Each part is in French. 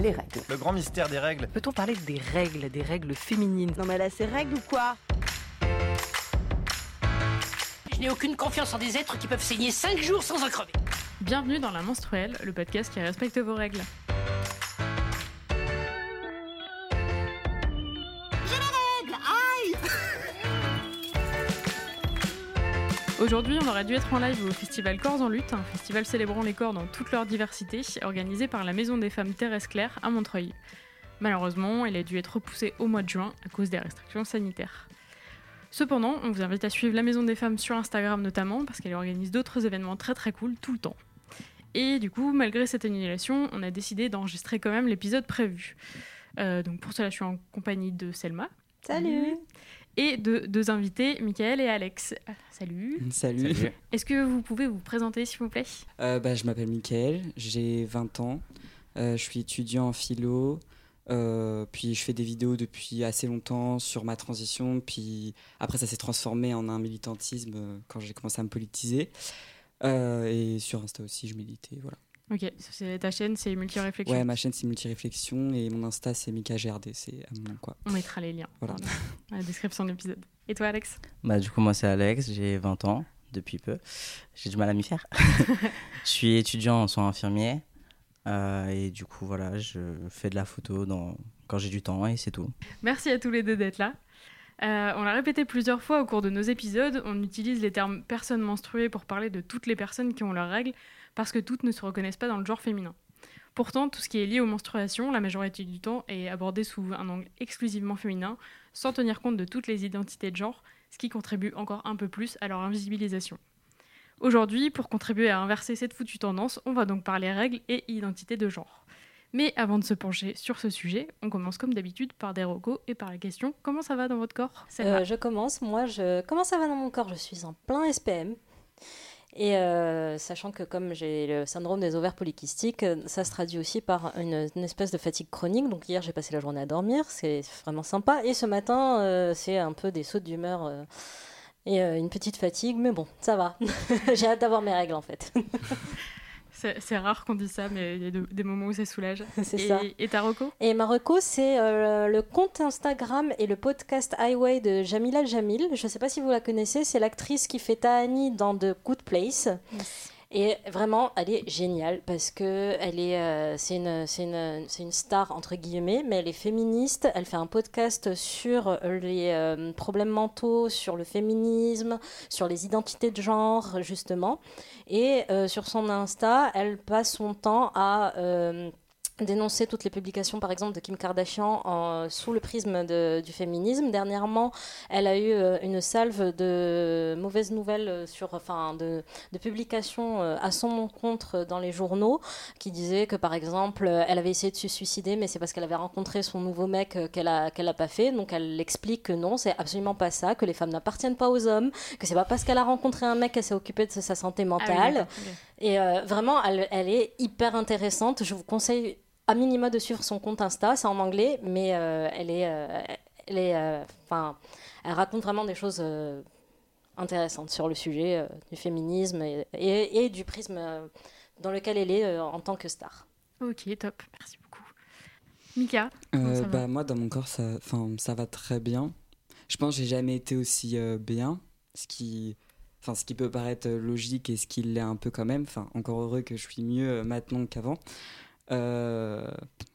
les règles. Le grand mystère des règles. Peut-on parler des règles, des règles féminines? Non mais là, c'est règles ou quoi? Je n'ai aucune confiance en des êtres qui peuvent saigner 5 jours sans en crever. Bienvenue dans La Menstruelle, le podcast qui respecte vos règles. Aujourd'hui, on aurait dû être en live au festival Corps en lutte, un festival célébrant les corps dans toute leur diversité, organisé par la Maison des femmes Thérèse Claire à Montreuil. Malheureusement, il a dû être repoussé au mois de juin à cause des restrictions sanitaires. Cependant, on vous invite à suivre la Maison des femmes sur Instagram notamment, parce qu'elle organise d'autres événements très très cool tout le temps. Et du coup, malgré cette annulation, on a décidé d'enregistrer quand même l'épisode prévu. Euh, donc pour cela, je suis en compagnie de Selma. Salut Et de deux invités, Michael et Alex. Salut. Salut. Est-ce que vous pouvez vous présenter, s'il vous plaît? Euh, bah, je m'appelle Mickaël, j'ai 20 ans, Euh, je suis étudiant en philo, euh, puis je fais des vidéos depuis assez longtemps sur ma transition, puis après ça s'est transformé en un militantisme quand j'ai commencé à me politiser. Euh, et sur Insta aussi, je militais, voilà. Ok, c'est ta chaîne, c'est Multi-Réflexion. Ouais, ma chaîne c'est Multiréflexion et mon Insta c'est MikaGRD, c'est à mon nom, quoi. On mettra les liens Voilà. dans la description de l'épisode. Et toi, Alex? Bah, du coup, moi, c'est Alex, j'ai 20 ans depuis peu. J'ai du mal à m'y faire. je suis étudiant en soins infirmiers. euh, et du coup, voilà, je fais de la photo dans... quand j'ai du temps et c'est tout. Merci à tous les deux d'être là. Euh, on l'a répété plusieurs fois au cours de nos épisodes, on utilise les termes personnes menstruées pour parler de toutes les personnes qui ont leurs règles, parce que toutes ne se reconnaissent pas dans le genre féminin. Pourtant, tout ce qui est lié aux menstruations, la majorité du temps, est abordé sous un angle exclusivement féminin, sans tenir compte de toutes les identités de genre, ce qui contribue encore un peu plus à leur invisibilisation. Aujourd'hui, pour contribuer à inverser cette foutue tendance, on va donc parler règles et identité de genre. Mais avant de se pencher sur ce sujet, on commence comme d'habitude par des recos et par la question comment ça va dans votre corps? Euh, je commence. Moi, je... comment ça va dans mon corps? Je suis en plein SPM. Et euh, sachant que comme j'ai le syndrome des ovaires polykystiques, ça se traduit aussi par une, espèce de fatigue chronique. Donc hier, j'ai passé la journée à dormir, c'est vraiment sympa. Et ce matin, euh, c'est un peu des sautes d'humeur euh, et une petite fatigue. Mais bon, ça va. j'ai hâte d'avoir mes règles en fait. C'est rare qu'on dise ça, mais il y a de- des moments où ça soulage. c'est Et, ça. et ta reco Et Marocco, c'est euh, le compte Instagram et le podcast Highway de Jamila Jamil. Je ne sais pas si vous la connaissez, c'est l'actrice qui fait Tahani dans The Good Place. Et vraiment, elle est géniale parce que elle est, euh, c'est une, c'est une, c'est une star entre guillemets, mais elle est féministe. Elle fait un podcast sur les euh, problèmes mentaux, sur le féminisme, sur les identités de genre justement. Et euh, sur son Insta, elle passe son temps à dénoncer toutes les publications, par exemple, de Kim Kardashian en- sous le prisme de- du féminisme. Dernièrement, elle a eu euh, une salve de mauvaises nouvelles euh, sur, enfin, de, de publications euh, à son encontre dans les journaux, qui disaient que, par exemple, euh, elle avait essayé de se suicider, mais c'est parce qu'elle avait rencontré son nouveau mec euh, qu'elle a, qu'elle a pas fait. Donc, elle explique que non, c'est absolument pas ça, que les femmes n'appartiennent pas aux hommes, que c'est pas parce qu'elle a rencontré un mec qu'elle s'est occupée de sa santé Ah oui, mentale. Et euh, vraiment, elle, elle est hyper intéressante. Je vous conseille à minima de suivre son compte Insta. C'est en anglais, mais euh, elle est, euh, elle est, euh, enfin, elle raconte vraiment des choses euh, intéressantes sur le sujet euh, du féminisme et, et- et du prisme euh, dans lequel elle est euh, en tant que star. Ok, top, merci beaucoup. Mika, Euh, bah, moi, dans mon corps, ça, enfin, ça va très bien. Je pense que j'ai jamais été aussi euh, bien, ce qui, enfin, ce qui peut paraître logique et ce qui l'est un peu quand même. Enfin, encore heureux que je suis mieux euh, maintenant qu'avant. Euh,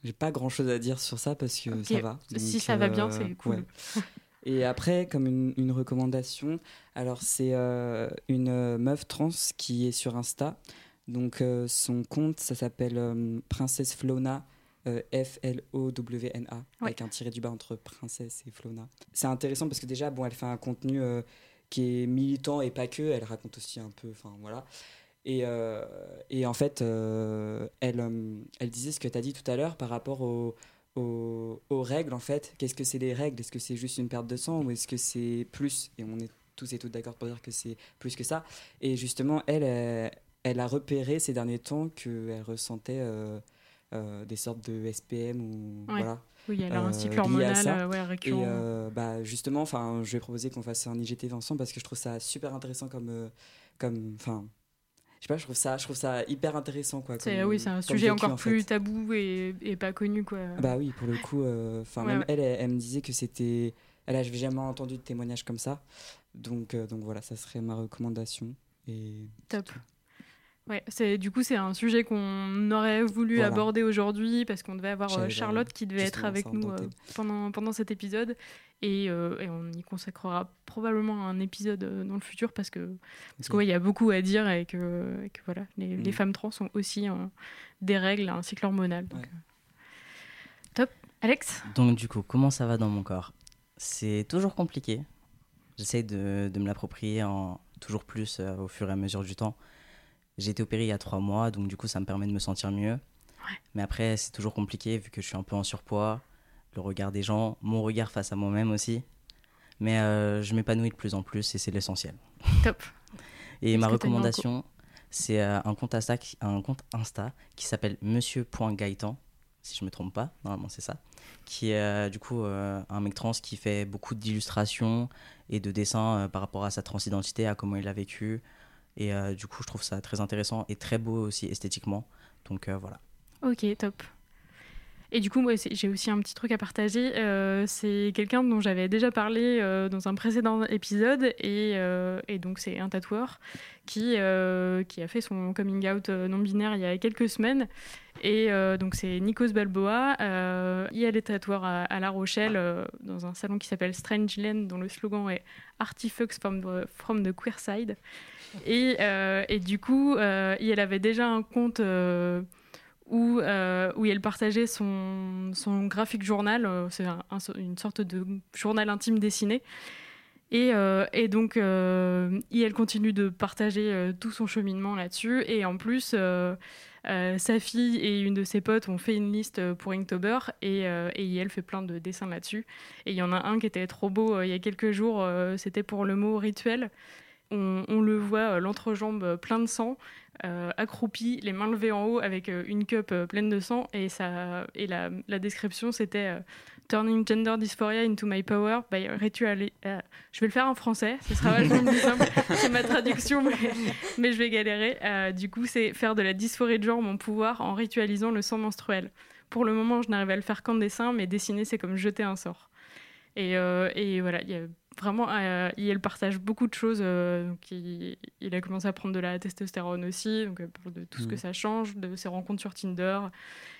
j'ai pas grand chose à dire sur ça parce que ça va. si ça va bien, euh, c'est cool. ouais. Et après, comme une, une recommandation, alors c'est euh, une meuf trans qui est sur Insta. Donc son compte, ça s'appelle Princesse Flona, euh, F-L-O-W-N-A, avec un tiré du bas entre princesse et Flona. C'est intéressant parce que déjà, bon, elle fait un contenu euh, qui est militant et pas que, elle raconte aussi un peu, enfin voilà. Et, euh, et en fait, euh, elle, euh, elle disait ce que tu as dit tout à l'heure par rapport au, aux, aux règles en fait. Qu'est-ce que c'est les règles? Est-ce que c'est juste une perte de sang ou est-ce que c'est plus? Et on est tous et toutes d'accord pour dire que c'est plus que ça. Et justement, elle, elle, elle a repéré ces derniers temps qu'elle ressentait euh, des sortes de SPM ou Ouais. voilà. Oui, elle a un cycle hormonal ouais, Et récurrent. euh, bah, justement, je vais proposer qu'on fasse un IGTV ensemble parce que je trouve ça super intéressant comme, comme, enfin, je sais pas, je trouve ça, je trouve ça hyper intéressant quoi. Comme- oui, c'est un sujet vécu, encore en fait. plus tabou et, et pas connu quoi. Bah oui, pour le coup, euh, enfin Ouais, même ouais. elle, elle, elle me disait que c'était, elle a jamais entendu de témoignage comme ça, donc euh, donc voilà, ça serait ma recommandation. Et Top. Ouais, c'est du coup c'est un sujet qu'on aurait voulu Voilà. aborder aujourd'hui parce qu'on devait avoir euh, J'avais Charlotte qui devait être avec nous euh, pendant pendant cet épisode et, euh, et on y consacrera probablement un épisode dans le futur parce que parce qu'il y a beaucoup à dire et que, et que voilà les, les Mm. femmes trans ont aussi euh, des règles, un cycle hormonal. donc, Ouais. euh, Top. Alex? Donc du coup, comment ça va dans mon corps? C'est toujours compliqué. J'essaie de, de me l'approprier en toujours plus euh, au fur et à mesure du temps. J'ai été opéré il y a trois mois, donc du coup ça me permet de me sentir mieux. Mais après c'est toujours compliqué vu que je suis un peu en surpoids, le regard des gens, mon regard face à moi-même aussi. Mais euh, je m'épanouis de plus en plus et c'est l'essentiel. Top. Et ma recommandation, c'est euh, un, compte Insta qui- un compte Insta qui s'appelle Monsieur.Gaëtan, si je me trompe pas, normalement c'est ça, qui est euh, du coup un mec trans qui fait beaucoup d'illustrations et de dessins par rapport à sa transidentité, à comment il a vécu. Et euh, du coup, je trouve ça très intéressant et très beau aussi esthétiquement. Donc euh, voilà. Ok, top. Et du coup, moi, j'ai aussi un petit truc à partager. Euh, c'est quelqu'un dont j'avais déjà parlé dans un précédent épisode. Et, donc, c'est un tatoueur qui, a fait son coming out non-binaire il y a quelques semaines. Et donc, c'est Nikos Balboa. Il est tatoueur à, à La Rochelle, dans un salon qui s'appelle Strange Land, dont le slogan est Artifacts from the, from the Queer Side. Et, euh, et du coup, euh, il avait déjà un compte. euh, où, où elle partageait son, son graphique journal, c'est un- un- une sorte de journal intime dessiné. Et, donc, et elle continue de partager tout son cheminement là-dessus. Et en plus, sa fille et une de ses potes ont fait une liste pour Inktober et, et elle fait plein de dessins là-dessus. Et il y en a un qui était trop beau il y a quelques jours, c'était pour le mot rituel. On, le voit, euh, l'entrejambe euh, plein de sang, euh, accroupi, les mains levées en haut avec une cup pleine de sang. Et, ça, et la, description, c'était Turning gender dysphoria into my power by ritual. je vais le faire en français, ce sera vachement plus simple. C'est ma traduction, mais, je vais galérer. Du coup, c'est faire de la dysphorie de genre mon pouvoir en ritualisant le sang menstruel. Pour le moment, je n'arrive à le faire qu'en dessin, mais dessiner, c'est comme jeter un sort. Et, et voilà, il y a vraiment, euh, il partage beaucoup de choses. euh, donc il, il a commencé à prendre de la testostérone aussi, donc parle de tout ce que Mhm. ça change, de ses rencontres sur Tinder.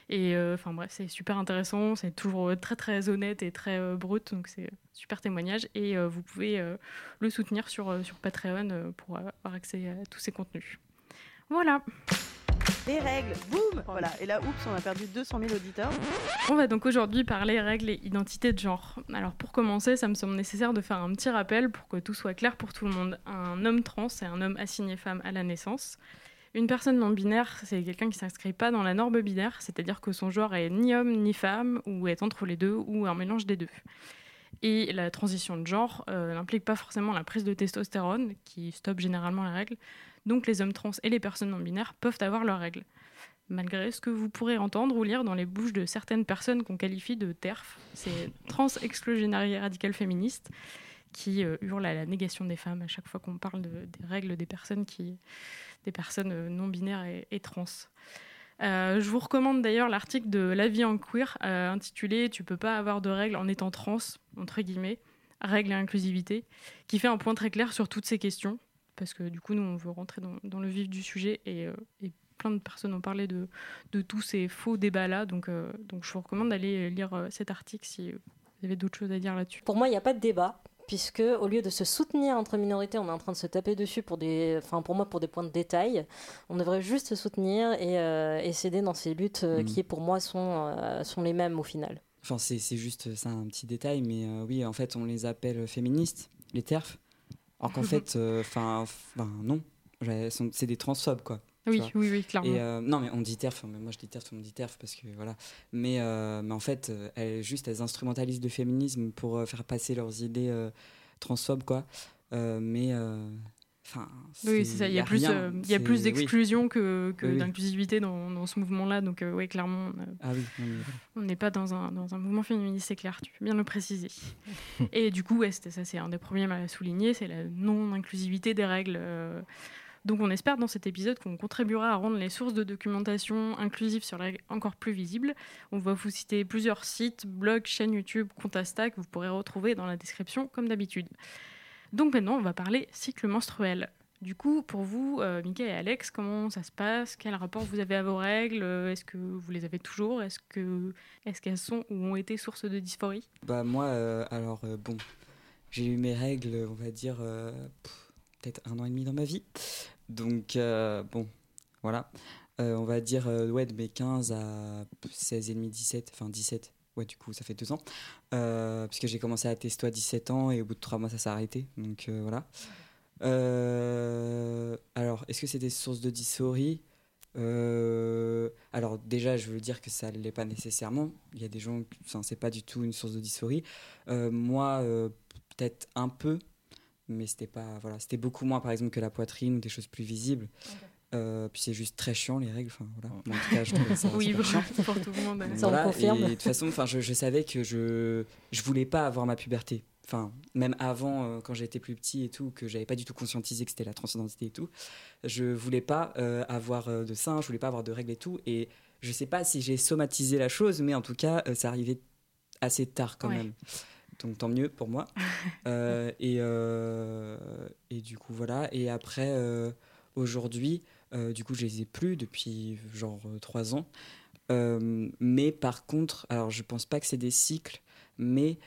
Et euh, enfin bref, c'est super intéressant, c'est toujours euh, très très honnête et très euh, brut, donc c'est super témoignage. Et euh, vous pouvez euh, le soutenir sur, euh, sur Patreon euh, pour avoir accès à tous ces contenus. Voilà. Les règles, boum Voilà. Et là, oups, on a perdu 200 000 auditeurs. On va donc aujourd'hui parler règles et identité de genre. Alors pour commencer, ça me semble nécessaire de faire un petit rappel pour que tout soit clair pour tout le monde. Un homme trans, c'est un homme assigné femme à la naissance. Une personne non binaire, c'est quelqu'un qui s'inscrit pas dans la norme binaire, c'est-à-dire que son genre est ni homme ni femme, ou est entre les deux, ou un mélange des deux. Et la transition de genre euh, n'implique pas forcément la prise de testostérone, qui stoppe généralement la règle. Donc les hommes trans et les personnes non binaires peuvent avoir leurs règles malgré ce que vous pourrez entendre ou lire dans les bouches de certaines personnes qu'on qualifie de TERF, c'est trans exclusionary radical féministe, qui euh, hurle à la négation des femmes à chaque fois qu'on parle de- des règles des personnes, qui, des personnes euh, non binaires et, et trans. Euh, je vous recommande d'ailleurs l'article de La vie en queer euh, intitulé Tu peux pas avoir de règles en étant trans, entre guillemets, règles et inclusivité, qui fait un point très clair sur toutes ces questions, parce que du coup, nous, on veut rentrer dans, dans le vif du sujet et, euh, et plein de personnes ont parlé de, de tous ces faux débats-là. Donc, euh, donc je vous recommande d'aller lire euh, cet article si vous avez d'autres choses à dire là-dessus. Pour moi, il n'y a pas de débat. Puisque au lieu de se soutenir entre minorités, on est en train de se taper dessus pour des, enfin pour moi pour des points de détail. On devrait juste se soutenir et, euh, et s'aider dans ces luttes euh, Mhm. qui pour moi sont euh, sont les mêmes au final. Enfin, c'est juste ça, un petit détail, mais euh, oui, en fait, on les appelle féministes, les TERF. Alors qu'en fait, euh, enfin, enfin, non, c'est des transphobes, quoi. Oui, oui, oui, clairement. Et euh, non, mais on dit TERF, mais moi je dis TERF, on dit TERF parce que voilà. Mais, euh, mais en fait, euh, elles, juste, elles instrumentalisent le féminisme pour euh, faire passer leurs idées euh, transphobes, quoi. Euh, mais, euh, enfin. oui, c'est ça. Il y a plus, euh, il y a c'est- plus oui. d'exclusion que, que Oui, oui. d'inclusivité dans, dans ce mouvement-là. Donc, oui, clairement, on a- Ah oui, voilà. on n'est pas dans un, dans un mouvement féministe, c'est clair, tu peux bien le préciser. et du coup, ouais, ça c'est un des premiers à souligner, c'est la non-inclusivité des règles. euh, Donc on espère dans cet épisode qu'on contribuera à rendre les sources de documentation inclusives sur les règles encore plus visibles. On va vous citer plusieurs sites, blogs, chaînes YouTube, comptes Insta que vous pourrez retrouver dans la description comme d'habitude. Donc maintenant on va parler cycle menstruel. Du coup, pour vous, euh, et Alex, comment ça se passe? Quel rapport vous avez à vos règles? Est-ce que vous les avez toujours? Est-ce que est-ce qu'elles sont ou ont été source de dysphorie? Bah moi, euh, alors euh, bon, j'ai eu mes règles, on va dire, euh, peut-être un an et demi dans ma vie. Donc bon, voilà. On va dire, ouais, de mes 15 à 16 et demi, 17, enfin 17. Ouais, du coup, ça fait deux ans. Euh, puisque j'ai commencé à testo à 17 ans et au bout de trois mois, ça s'est arrêté. Donc euh, voilà. Euh, alors, est-ce que c'est des sources de dysphorie? Alors déjà, je veux dire que ça ne l'est pas nécessairement. Il y a des gens, enfin, c'est pas du tout une source de dysphorie. Moi, peut-être un peu, mais c'était pas, voilà, c'était beaucoup moins, par exemple, que la poitrine ou des choses plus visibles. Euh, puis c'est juste très chiant les règles. Enfin voilà. En tout cas, je trouvais ça Oui, super chiant. pour tout le monde. Ça, on voilà, confirme. Et de toute façon, enfin, je, je savais que je je voulais pas avoir ma puberté. Enfin, même avant, euh, quand j'étais plus petit et tout, que j'avais pas du tout conscientisé que c'était la transidentité et tout, je voulais pas euh, avoir de seins, je voulais pas avoir de règles et tout. Et je sais pas si j'ai somatisé la chose, mais en tout cas, euh, ça arrivait assez tard quand Ouais. même. Donc tant mieux pour moi. Euh, et, euh, et du coup, voilà. Et après, euh, aujourd'hui, euh, du coup, je les ai plus depuis genre euh, trois ans. Euh, mais par contre, alors je pense pas que c'est des cycles, mais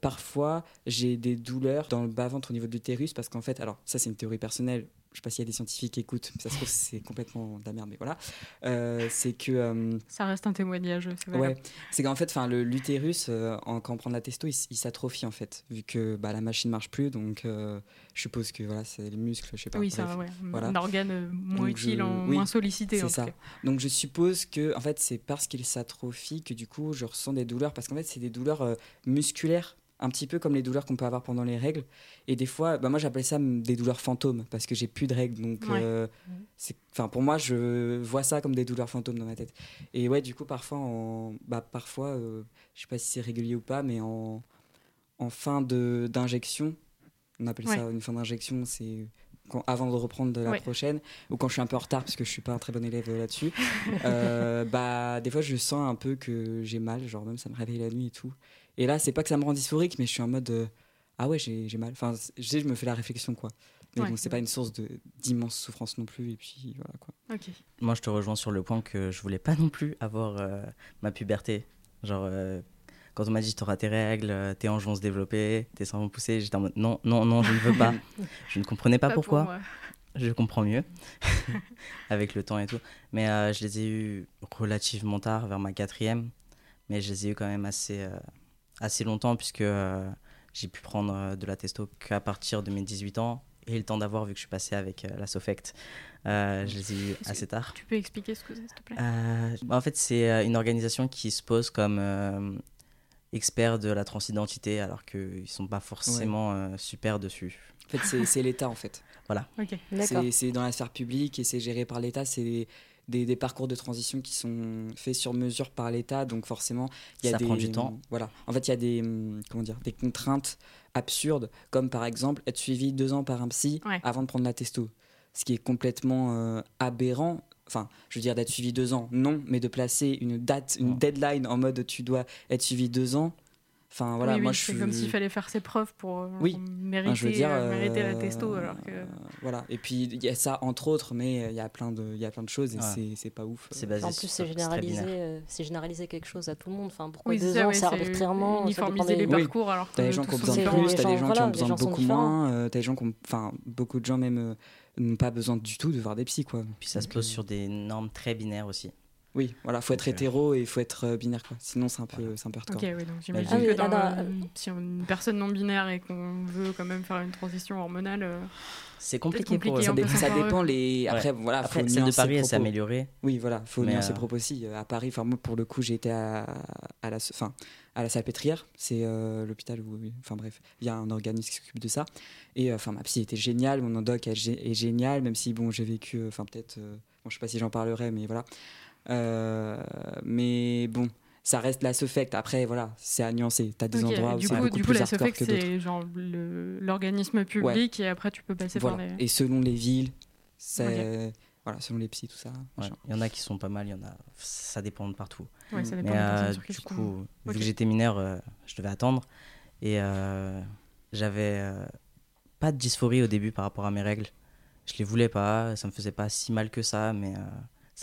parfois j'ai des douleurs dans le bas-ventre au niveau de l'utérus parce qu'en fait, alors ça c'est une théorie personnelle, je sais pas s'il y a des scientifiques qui écoutent, ça se trouve c'est complètement de la merde, mais voilà. Euh, c'est que. euh, Ça reste un témoignage, c'est vrai. Ouais, c'est qu'en fait, enfin, l'utérus, euh, en- quand on prend de la testo, il, s'atrophie en fait, vu que bah, la machine marche plus, donc euh, je suppose que voilà, c'est les muscles, je sais pas. Oui, bref. ouais, voilà. un organe moins Donc, je- utile, en- oui, moins sollicité. C'est ça. cas. Donc je suppose que en fait c'est parce qu'il s'atrophie que du coup je ressens des douleurs parce qu'en fait c'est des douleurs musculaires un petit peu comme les douleurs qu'on peut avoir pendant les règles. Et des fois bah moi j'appelais ça des douleurs fantômes parce que j'ai plus de règles. Donc Ouais. euh, c'est enfin pour moi je vois ça comme des douleurs fantômes dans ma tête. Et ouais du coup parfois en bah parfois euh, je sais pas si c'est régulier ou pas mais en en fin de d'injection on appelle ça une fin d'injection c'est quand- avant de reprendre de la prochaine ou quand je suis un peu en retard parce que je suis pas un très bon élève euh, là-dessus euh, bah des fois je sens un peu que j'ai mal genre même ça me réveille la nuit et tout et là c'est pas que ça me rend dysphorique mais je suis en mode euh, ah ouais j'ai j'ai mal enfin je sais je me fais la réflexion quoi mais Ouais. bon c'est pas une source d'immense souffrance non plus et puis voilà quoi. Moi, je te rejoins sur le point que je voulais pas non plus avoir euh, ma puberté. Genre, euh, quand on m'a dit t'auras tes règles, euh, tes hanches vont se développer, tes seins vont pousser, j'étais en mode non, non, non, je ne veux pas. je ne comprenais pas, Pas pour pourquoi. Je comprends mieux avec le temps et tout. Mais euh, je les ai eus relativement tard, vers ma quatrième. Mais je les ai eus quand même assez, euh, assez longtemps puisque euh, j'ai pu prendre de la testo qu'à partir de mes 18 ans et le temps d'avoir vu que je suis passé avec la Sofect. Je les ai eus assez tard. Tu peux expliquer ce que c'est, s'il te plaît? Bah, en fait, c'est une organisation qui se pose comme euh, expert de la transidentité alors qu'ils ne sont pas forcément euh, super dessus. en fait c'est l'état en fait Ok. D'accord. c'est dans la sphère publique et c'est géré par l'état c'est des, des, des parcours de transition qui sont faits sur mesure par l'état donc forcément il y a Ça des prend du temps. voilà en fait il y a des hum, comment dire des contraintes absurdes comme par exemple être suivi deux ans par un psy Ouais. avant de prendre la testo ce qui est complètement euh, aberrant enfin je veux dire d'être suivi deux ans non mais de placer une date une deadline en mode tu dois être suivi deux ans enfin voilà oui, moi oui, je c'est suis comme s'il fallait faire ses preuves pour euh, Oui. mériter, Enfin, je veux dire, euh, mériter la euh, testo. Alors que... voilà. Et puis il y a ça entre autres, mais il y a plein de, il y a plein de choses et Ouais. c'est- c'est pas ouf. C'est basé En plus, c'est euh, c'est généraliser quelque chose à tout le monde. Enfin, pourquoi deux ça, ans, c'est arbitrairement. uniformiser les parcours alors que T'as des gens qui ont besoin de plus, t'as des gens qui ont besoin de beaucoup moins, t'as des gens qui ont, enfin beaucoup de gens même n'ont pas besoin du tout de voir des psys quoi. Puis ça se pose sur des normes très binaires aussi. Oui, voilà, faut être euh, hétéro et il faut être euh, binaire quoi. Sinon c'est un peu, Voilà. c'est un peu Ok, hardcore. oui, donc j'imagine Ah que ah dans, euh, euh, si on est une personne non binaire et qu'on veut quand même faire une transition hormonale, euh, C'est compliqué, pour eux. Ça, dé- ça dépend les. Après voilà, faut Après, celle de Paris, le elle s'est améliorée. Oui, voilà, faut nuancer euh, le propos aussi. Euh, À Paris, enfin moi pour le coup, j'ai été à, à la, enfin à la Salpêtrière, c'est euh, l'hôpital où, enfin bref, il y a un organisme qui s'occupe de ça. Et euh, enfin ma psy était géniale, mon endoc est, gé- est génial, même si bon j'ai vécu, euh, enfin peut-être, euh, bon je sais pas si j'en parlerai, mais voilà. Euh, mais bon, ça reste la Sofect. Après voilà, c'est à nuancer. T'as des endroits où c'est coup, beaucoup du coup plus la hardcore que d'autres. c'est genre l'organisme public et après tu peux passer Voilà. par les. Et selon les villes, C'est voilà, selon les psys, tout ça. Ouais. Il y en a qui sont pas mal, il y en a. Ça dépend de partout. Ouais, ça Mm. dépend Mais euh, qui du tu coup, vu que j'étais mineur, euh, je devais attendre. Et euh, j'avais euh, pas de dysphorie au début par rapport à mes règles. Je les voulais pas, ça me faisait pas si mal que ça, mais euh,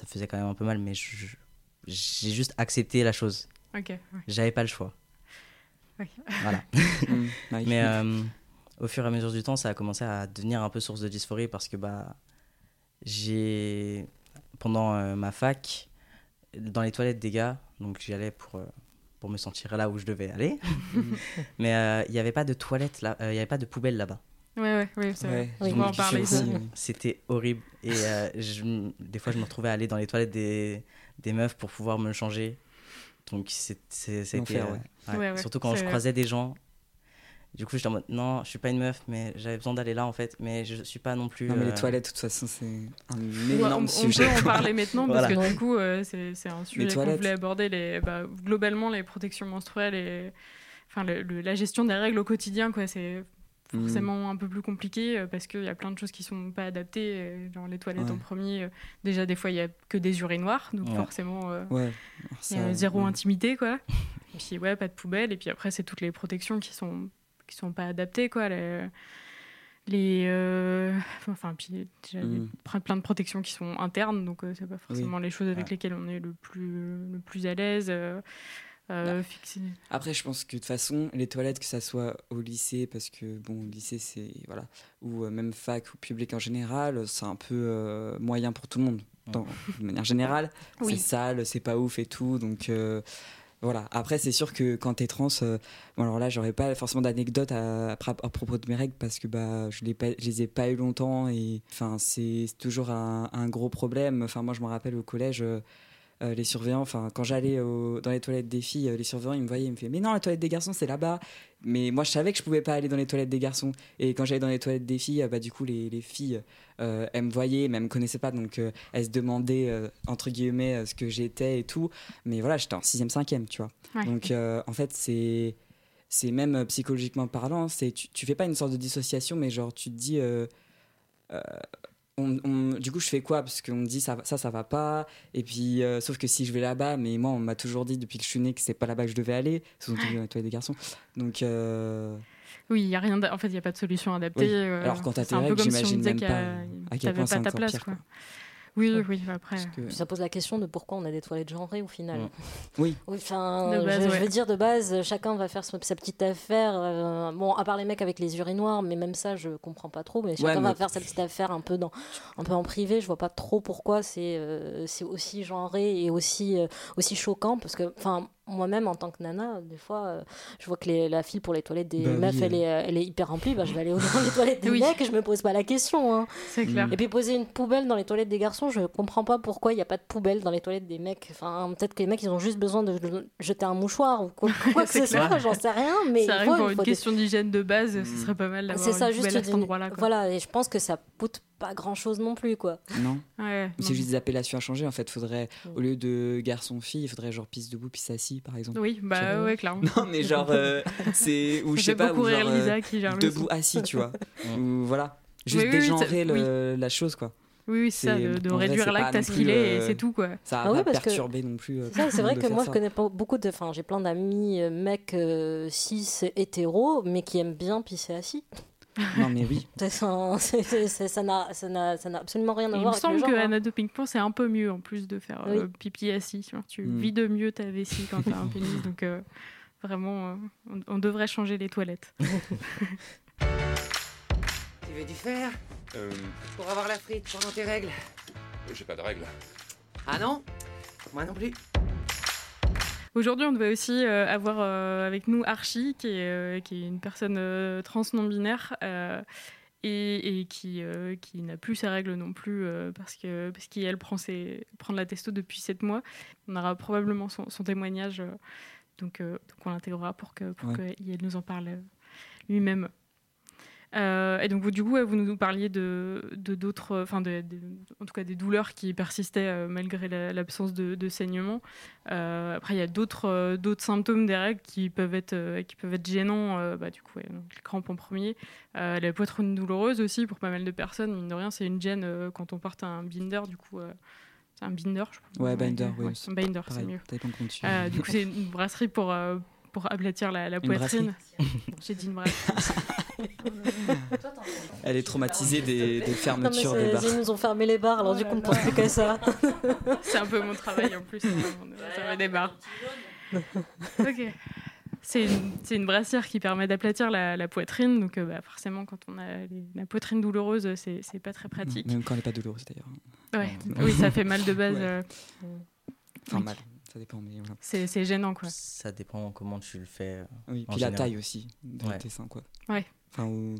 ça faisait quand même un peu mal. Mais j'ai juste accepté la chose. Ok, ouais. J'avais pas le choix. Ouais. Voilà. Mm. Mais euh, au fur et à mesure du temps, ça a commencé à devenir un peu source de dysphorie parce que bah, j'ai pendant euh, ma fac, dans les toilettes des gars, donc j'y allais pour, euh, pour me sentir là où je devais aller. Mais euh, il n'y avait pas de toilettes là, il n'y avait pas de poubelle là-bas. Ouais, ouais, ouais, c'est Ouais, Oui. on en parler, C'était horrible. Et euh, je- des fois, je me retrouvais à aller dans les toilettes des, des meufs pour pouvoir me changer. Donc c'était. Euh, ouais. ouais. Ouais, ouais, Surtout quand je croisais des gens. Du coup, j'étais en mode non, je suis pas une meuf, mais j'avais besoin d'aller là en fait. Mais je suis pas non plus. Non, mais les euh, toilettes, de toute façon, c'est un énorme on, on sujet. peut en parler maintenant Voilà. parce que du coup euh, c'est un sujet qu'on voulait aborder les, bah, globalement les protections menstruelles et enfin le- le- la gestion des règles au quotidien quoi c'est Mm. forcément un peu plus compliqué euh, parce qu'il y a plein de choses qui sont pas adaptées euh, genre les toilettes Ouais. en premier euh, déjà des fois il y a que des urinoirs donc Ouais. forcément euh, Ouais. y a zéro intimité quoi et puis ouais pas de poubelle et puis après c'est toutes les protections qui sont qui sont pas adaptées quoi les les euh, enfin puis déjà Mm. plein- plein de protections qui sont internes donc euh, c'est pas forcément les choses avec lesquelles on est le plus le plus à l'aise euh, fixer- Après, je pense que de toute façon, les toilettes, que ça soit au lycée, parce que bon, au lycée, c'est. Voilà. Ou euh, même fac ou public en général, c'est un peu euh, moyen pour tout le monde. Dans- de manière générale, Oui. c'est sale, c'est pas ouf et tout. Donc. euh, voilà. Après, c'est sûr que quand t'es trans, euh, bon alors là, j'aurais pas forcément d'anecdote à, à, à propos de mes règles parce que bah je les pas, je les ai pas eu longtemps et enfin c'est c'est toujours un, un gros problème. Enfin moi, je me rappelle au collège. euh, euh, les surveillants, enfin, quand j'allais dans les toilettes des filles, euh, les surveillants, ils me voyaient, ils me faisaient, mais non, les toilettes des garçons, c'est là-bas. Mais moi, je savais que je pouvais pas aller dans les toilettes des garçons. Et quand j'allais dans les toilettes des filles, euh, bah, du coup, les, les filles, euh, elles me voyaient, mais elles me connaissaient pas, donc euh, elles se demandaient, euh, entre guillemets, ce que j'étais et tout. Mais voilà, j'étais en 6 cinquième, tu vois. Ouais. Donc, en fait, c'est. C'est même psychologiquement parlant, c'est tu, tu fais pas une sorte de dissociation, mais genre tu te dis, on- on- du coup je fais quoi? Parce qu'on me dit ça, ça, ça va pas, et puis euh, sauf que si je vais là-bas, mais moi on m'a toujours dit depuis que je suis né que c'est pas là-bas que je devais aller, surtout les toilettes des garçons. Donc euh, oui il y a rien en fait il y a pas de solution adaptée Oui. euh, Alors, quand t'as tes règles, j'imagine même pas à quel point c'est ta place pire, quoi. quoi. Oui oui après parce que- Puis ça pose la question de pourquoi on a des toilettes genrées au final. Mm. Oui. enfin, De base, je, veux dire de base, chacun va faire sa, petite affaire. euh, bon, à part les mecs avec les urinoirs, mais même ça, je comprends pas trop. Mais chacun mais- va faire sa petite affaire un peu dans, un peu en privé. Je vois pas trop pourquoi c'est euh, c'est aussi genré et aussi euh, aussi choquant parce que, enfin. Moi-même, en tant que nana, des fois, euh, je vois que les- la file pour les toilettes des Bah oui, meufs, elle, euh. est, euh, elle est hyper remplie. Bah, je vais aller dans les toilettes des Oui. mecs et je me pose pas la question. hein. c'est clair Mm. Et puis poser une poubelle dans les toilettes des garçons, je comprends pas pourquoi il n'y a pas de poubelle dans les toilettes des mecs. Enfin, peut-être que les mecs ils ont juste besoin de jeter un mouchoir ou quoi, quoi que C'est ce soit, j'en sais rien. Mais ça il arrive faut- pour il une faut question d'hygiène de base Mm. ce serait pas mal d'avoir C'est ça, une juste poubelle à cet une- endroit là Voilà, et je pense que ça coûte pas grand chose non plus, quoi. non, ouais, c'est juste des appellations à changer. En fait, faudrait au lieu de garçon-fille, il faudrait genre pisse debout, pisse assis, par exemple. oui bah ouais clairement Non, mais genre euh, c'est ou je sais pas ou genre, euh, Lisa qui gère le debout assis, tu vois. Ou voilà, juste Oui, dégenrer la chose quoi. oui oui c'est ça de, réduire l'acte à ce qu'il est et euh, c'est tout quoi Ça Ah va oui, pas que- perturber non plus. euh, Ça, c'est vrai que moi, ça. je connais pas beaucoup de. Enfin, j'ai plein d'amis euh, mecs euh, cis hétéros, mais qui aiment bien pisser assis. Non mais oui. Ça n'a ça absolument rien à il me voir avec le semble genre. que hein. De Ping-Pong c'est un peu mieux en plus de faire euh, pipi assis tu vois. tu Mm. vides mieux ta vessie quand t'as un pénis donc euh, vraiment euh, on, on devrait changer les toilettes Tu veux du fer Euh, pour avoir la frite pendant tes règles? J'ai pas de règles. Ah non? Moi non plus. Aujourd'hui, on devait aussi euh, avoir euh, avec nous Archie, qui est, euh, qui est une personne trans non binaire euh, et, et qui, euh, qui n'a plus ses règles non plus euh, parce que parce qu'elle prend ses prend de la testo depuis 7 mois. On aura probablement son, son témoignage, euh, donc, donc on l'intégrera pour que pour Ouais. qu'il nous en parle lui-même. Euh, et donc, vous, du coup, vous nous parliez de d'autres, enfin, de, de- en tout cas des douleurs qui persistaient euh, malgré la- l'absence de, de saignement. Euh, après, il y a d'autres euh, d'autres symptômes des règles qui peuvent être, euh, qui peuvent être gênants. euh, bah, du coup, ouais, donc, les crampes en premier. Euh, la poitrine douloureuse aussi, pour pas mal de personnes. Mine de rien, c'est une gêne euh, quand on porte un binder, du coup. euh, c'est un binder, je crois. Ouais, binder, oui. Un binder, c'est mieux. Euh, du coup, c'est une brasserie pour, euh, pour aplatir la, poitrine. J'ai dit une brasserie. Elle est traumatisée des, des fermetures des bars. ils nous ont fermé les bars, alors du coup, on ne pense plus qu'à ça. C'est un peu mon travail en plus. hein, Ça me débarre. Ok. C'est une, une brassière qui permet d'aplatir la, la poitrine. Donc, euh, bah, forcément, quand on a les- la poitrine douloureuse, c'est pas très pratique. Même quand elle n'est pas douloureuse d'ailleurs. Ouais. Oui, ça fait mal de base. Ouais. euh, Enfin, Oui. mal, ça dépend. Mais voilà. c'est c'est gênant, quoi. Ça dépend comment tu le fais. euh. Oui, En puis la taille aussi de Ouais. tes seins, quoi. Ouais. Enfin, ou-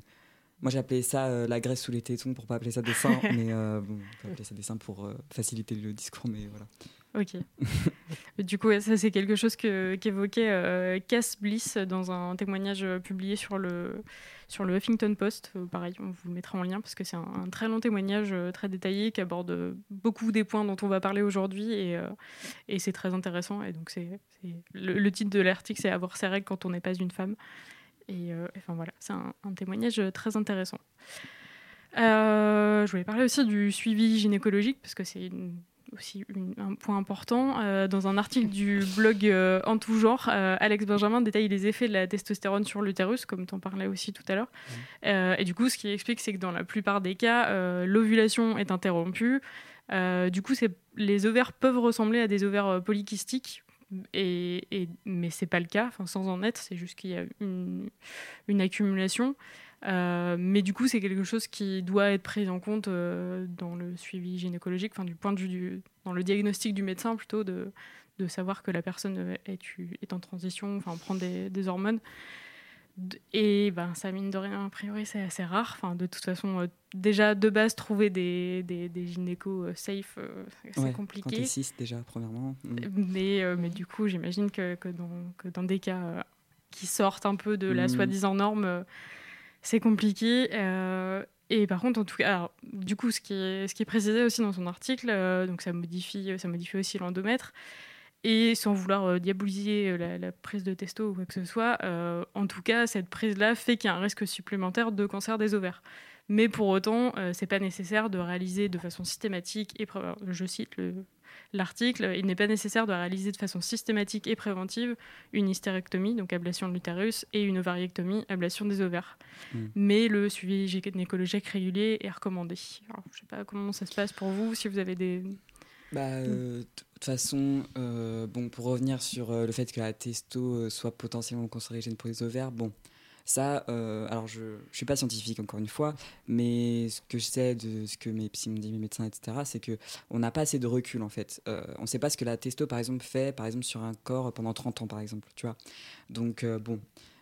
Moi, j'ai appelé ça euh, la graisse sous les tétons pour pas appeler ça des seins, mais euh, bon, on peut appeler ça des seins pour euh, faciliter le discours, mais voilà. Ok. du coup, ça c'est quelque chose que- qu'évoquait euh, Cass Bliss dans un témoignage euh, publié sur le, sur le Huffington Post. Euh, pareil, on vous le mettra en lien parce que c'est un, un très long témoignage euh, très détaillé qui aborde beaucoup des points dont on va parler aujourd'hui et, et c'est très intéressant. Et donc, c'est c'est- le, le titre de l'article, c'est Avoir ses règles quand on n'est pas une femme. Et enfin voilà, c'est un, un témoignage très intéressant. Euh, je voulais parler aussi du suivi gynécologique parce que c'est une- aussi une- un point important. Euh, dans un article du blog euh, En tout genre, euh, Alex Benjamin détaille les effets de la testostérone sur l'utérus, comme tu en parlais aussi tout à l'heure. Euh, et du coup, ce qu'il explique, c'est que dans la plupart des cas, l'ovulation est interrompue. Du coup, les ovaires peuvent ressembler à des ovaires polykystiques. Et, et, mais c'est pas le cas, enfin, sans en être, c'est juste qu'il y a une, une accumulation. Euh, mais du coup, c'est quelque chose qui doit être pris en compte euh, dans le suivi gynécologique, enfin, du point de vue du, dans le diagnostic du médecin plutôt, de, de savoir que la personne euh, est, est en transition, enfin, prend des, des hormones. Et ben, ça, mine de rien, a priori, c'est assez rare. Enfin, de toute façon, euh, déjà, de base, trouver des, des, des gynécos safe, c'est Ouais, Quand compliqué. t'es 6 déjà, premièrement. mm. Mais, mais du coup, j'imagine que, que, dans, que dans des cas qui sortent un peu de la Mhm. soi-disant norme, c'est compliqué. euh, et par contre, en tout cas, alors, du coup, ce qui est, ce qui est précisé aussi dans son article, euh, donc ça modifie, ça modifie aussi l'endomètre. Et sans vouloir euh, diaboliser la, prise de testo ou quoi que ce soit, en tout cas, cette prise-là fait qu'il y a un risque supplémentaire de cancer des ovaires. Mais pour autant, c'est pas nécessaire de réaliser de façon systématique et je cite le- l'article, il n'est pas nécessaire de réaliser de façon systématique et préventive une hystérectomie, donc ablation de l'utérus, et une ovariectomie, ablation des ovaires. Mm. Mais le suivi gynécologique régulier est recommandé. Alors, je sais pas comment ça se passe pour vous, si vous avez des... Bah, euh, de toute façon, euh, bon, pour revenir sur euh, le fait que la testo soit potentiellement cancérigène pour les ovaires, bon, ça, euh, alors je ne suis pas scientifique encore une fois, mais ce que je sais de ce que mes mes médecins, etc., c'est que on n'a pas assez de recul en fait. Euh, on ne sait pas ce que la testo, par exemple, fait, par exemple, sur un corps pendant 30 ans, par exemple, tu vois. Donc, euh, bon.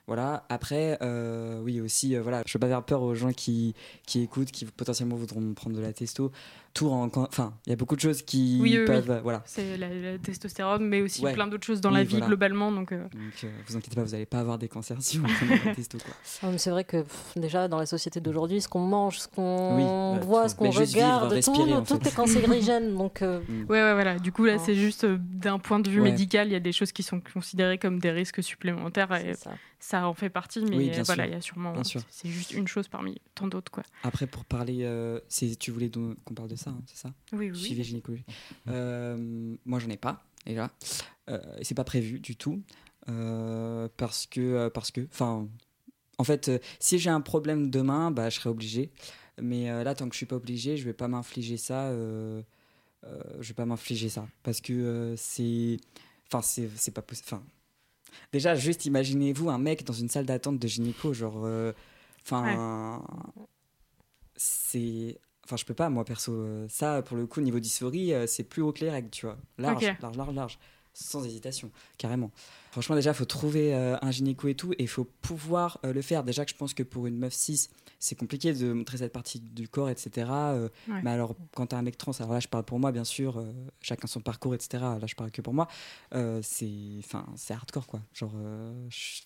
Voilà. Après, euh, oui aussi, euh, voilà, je veux pas faire peur aux gens qui, qui écoutent, qui potentiellement voudront prendre de la testo. Tout en, enfin, il y a beaucoup de choses qui Oui, oui, oui. peuvent, voilà. C'est la, la testostérone, mais aussi Ouais. plein d'autres choses dans Oui, la vie voilà. globalement. Donc, euh, Donc, euh, vous inquiétez pas, vous n'allez pas avoir des cancers si vous prenez la testo, quoi. Ah, mais C'est vrai que pff, déjà dans la société d'aujourd'hui, ce qu'on mange, ce qu'on Oui, bah, voit, ce qu'on juste vivre, regarde, tout, tout est cancérigène. donc euh, Ouais, ouais, voilà. Du coup, là, Oh. c'est juste euh, d'un point de vue Ouais. médical, il y a des choses qui sont considérées comme des risques supplémentaires et ça. en fait partie, mais Oui, bien voilà, il y a sûrement. C'est juste une chose parmi tant d'autres, quoi. Après, pour parler, euh, c'est- tu voulais qu'on parle de ça, hein, c'est ça? Oui, oui. Suivi gynécologique. Euh, moi, j'en ai pas, déjà. Euh, c'est pas prévu du tout. Euh, parce que, euh, parce que, enfin, en fait, euh, si j'ai un problème demain, bah, je serai obligé. Mais euh, là, tant que je suis pas obligé, je vais pas m'infliger ça. euh, euh, je vais pas m'infliger ça. Parce que euh, c'est. Enfin, c'est c'est pas possible. Enfin, déjà, juste imaginez-vous un mec dans une salle d'attente de gynéco, genre. euh, Enfin. C'est. Enfin, je peux pas, moi, perso. euh, Ça, pour le coup, niveau dysphorie, euh, c'est plus haut que les règles, tu vois. Large, large, large, large. Sans hésitation, carrément. Franchement, déjà, il faut trouver euh, un gynéco et tout, et il faut pouvoir euh, le faire. Déjà que je pense que pour une meuf 6, c'est compliqué de montrer cette partie du corps, etc. euh, Ouais. Mais alors, quand t'as un mec trans, alors là, je parle pour moi, bien sûr, chacun son parcours, etc. Là, je parle que pour moi. c'est, hardcore, quoi. Genre, je-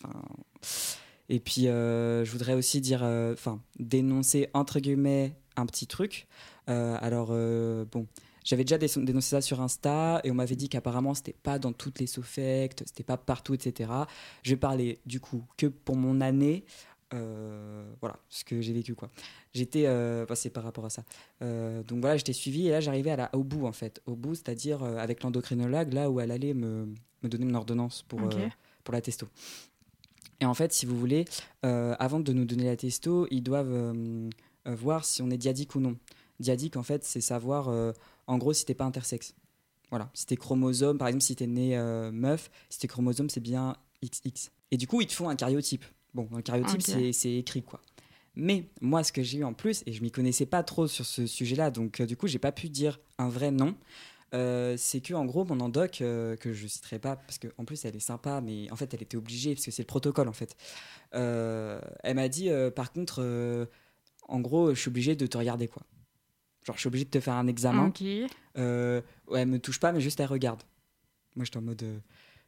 Et puis, je voudrais aussi dire, enfin, dénoncer entre guillemets un petit truc. Alors, bon, j'avais déjà dé- dénoncé ça sur Insta et on m'avait dit qu'apparemment c'était pas dans toutes les Sofect, c'était pas partout, etc. Je parler du coup que pour mon année. euh, voilà ce que j'ai vécu quoi. J'étais euh, c'est par rapport à ça. Euh, donc voilà j'étais suivi et là j'arrivais au bout en fait. Au bout c'est à dire avec l'endocrinologue là où elle allait me, me donner une ordonnance pour pour la testo. Et en fait si vous voulez avant de nous donner la testo ils doivent voir si on est diadique ou non. Diadique en fait c'est savoir en gros si t'es pas intersexe voilà si t'es chromosome par exemple si t'es né euh, meuf si t'es chromosome c'est bien XX et du coup ils te font un cariotype bon un cariotype c'est- écrit quoi mais moi, ce que j'ai eu en plus, et je m'y connaissais pas trop sur ce sujet-là, donc euh, du coup, j'ai pas pu dire un vrai nom. euh, c'est que en gros, mon endoc, euh, que je citerai pas, parce qu'en plus elle est sympa, mais en fait elle était obligée, parce que c'est le protocole en fait. Elle m'a dit, par contre, en gros, je suis obligé de te regarder quoi. Genre, je suis obligé de te faire un examen. Ok. Euh, ouais, elle me touche pas, mais juste elle regarde. Moi, j'étais en mode. euh,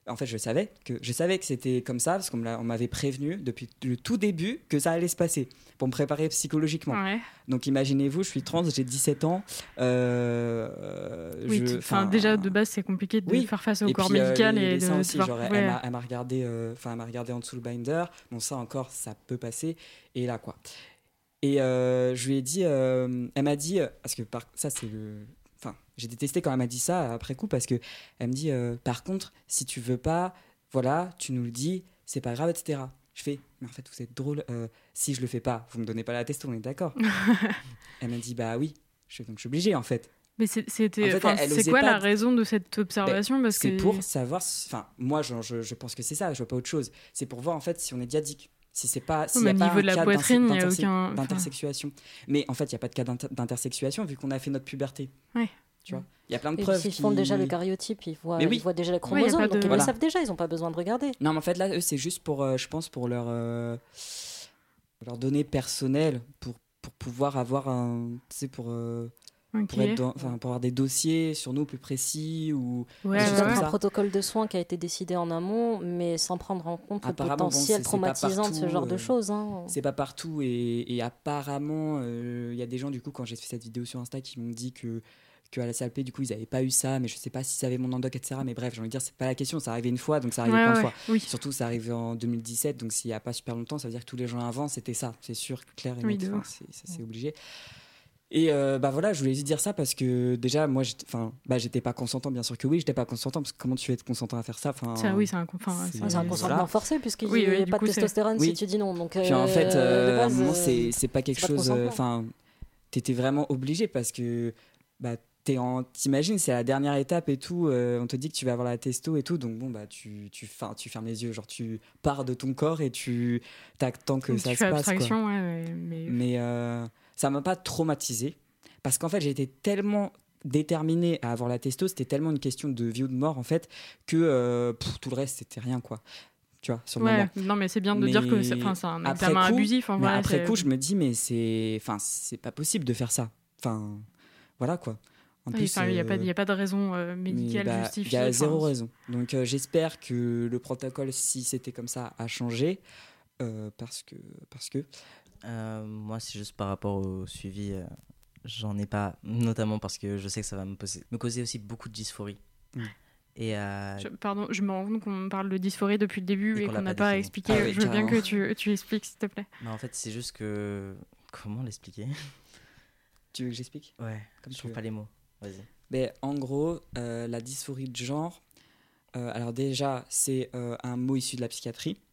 En fait, je savais que je savais que c'était comme ça parce qu'on m'avait prévenu depuis le tout début que ça allait se passer pour me préparer psychologiquement. Ouais. Donc, imaginez-vous, je suis trans, j'ai 17 ans. euh, Oui, je- tu- enfin, déjà de base c'est compliqué de oui. faire face au et corps puis, euh, médical les- et de aussi, genre, elle- ouais. elle m'a- regardé, euh, enfin, elle m'a regardé en dessous le binder. Bon, ça encore, ça peut passer. Et là, quoi. Et euh, je lui ai dit, euh, elle m'a dit, euh, parce que par, ça c'est le, enfin, j'ai détesté quand elle m'a dit ça après coup parce que elle me dit, par contre, si tu veux pas, voilà, tu nous le dis, c'est pas grave, etc. Je fais, mais en fait, vous êtes drôle. euh, si je le fais pas, vous me donnez pas la testo, on est d'accord. elle m'a dit, bah oui. Je donc je suis obligé en fait. Mais c'était, En fait, c'est quoi pas la raison de cette observation? Parce C'est que pour savoir, enfin, moi, je, je, je pense que c'est ça. Je vois pas autre chose. C'est pour voir en fait si on est diadique. Si c'est pas, s'il y a au pas niveau un de la cas poitrine, il y a d'interse- aucun- enfin- d'intersexuation. Mais en fait, il y a pas de cas d'inter- d'intersexuation vu qu'on a fait notre puberté. Ouais. Tu vois, il y a plein de Et preuves. s'ils qui... font déjà le cariotype, ils voient, Mais oui. ils voient déjà les Ouais, y a chromosomes, pas donc de- ils Voilà. le savent déjà, ils n'ont pas besoin de regarder. Non, mais en fait, là, eux, c'est juste pour, euh, je pense, pour leur, euh, leurs données personnelles, pour, pour pouvoir avoir un. Tu sais, pour, euh, Pour, être dans- enfin, pour avoir des dossiers sur nous plus précis ou. Ouais, un protocole de soins qui a été décidé en amont, mais sans prendre en compte le bon, potentiel traumatisant de ce genre de euh, choses. hein. C'est pas partout et, et apparemment, euh, il y a des gens, du coup, quand j'ai fait cette vidéo sur Insta, qui m'ont dit que, que à la du coup, ils avaient pas eu ça, mais je sais pas si ça avait mon endoc, etc. Mais bref, j'ai envie de dire, c'est pas la question, ça arrivait une fois, donc ça arrivait Ouais, plein de ouais, fois. Oui. Surtout, ça arrivait en 2017, donc s'il y a pas super longtemps, ça veut dire que tous les gens avant, c'était ça, c'est sûr, clair et Oui, net, enfin, ça c'est obligé. Et euh, bah voilà, je voulais juste dire ça parce que déjà, moi, j'étais- enfin, bah, j'étais pas consentant, bien sûr que oui, j'étais pas consentant parce que comment tu veux être consentant à faire ça, enfin. Ça, oui, c'est un, enfin, c'est- un voilà. consentement forcé puisqu'il Oui, n'y oui, a pas coup, de testostérone Oui. si tu dis non. Donc, Puis en euh, fait, euh, à un base, moment, euh, c'est c'est pas quelque c'est chose. euh. Enfin, t'étais vraiment obligé parce que bah, t'es en- t'imagines, c'est la dernière étape et tout. euh, on te dit que tu vas avoir la testo et tout, donc bon, bah, tu, tu, fin- tu fermes les yeux, genre tu pars de ton corps et tu t'attends que tu ça se fais passe. quoi. ouais, ouais, mais Mais euh, ça m'a pas traumatisé parce qu'en fait, été tellement déterminé à avoir la testo, c'était tellement une question de vie ou de mort en fait que euh, pff, tout le reste c'était rien quoi. Tu vois, sur le moment. ouais, non, mais c'est bien de dire que c'est, un examen coup- abusif. En Mais vrai, après coup, je me dis, mais c'est, enfin, c'est pas possible de faire ça. Enfin, voilà quoi. En Oui, enfin, il n'y a, pas- euh, a pas de raison euh, mais, médicale bah, justifiée. Il y a enfin, zéro raison. Donc euh, j'espère que le protocole, si c'était comme ça, a changé. euh, parce que, parce que, Euh, moi, c'est juste par rapport au suivi. euh, J'en ai pas, notamment parce que je sais que ça va me, poser, me causer aussi beaucoup de dysphorie. Et euh, Je- pardon, je me rends compte qu'on parle de dysphorie depuis le début Et et, qu'on n'a pas pas expliqué. Ah oui, je veux bien que tu, tu expliques, s'il te plaît. bah, en fait, c'est juste que. Comment l'expliquer? Tu veux que j'explique? Ouais, Comme je tu trouve veux. pas les mots. Vas-y. Ben, en gros, euh, la dysphorie de genre, euh, alors déjà, c'est euh, un mot issu de la psychiatrie, euh,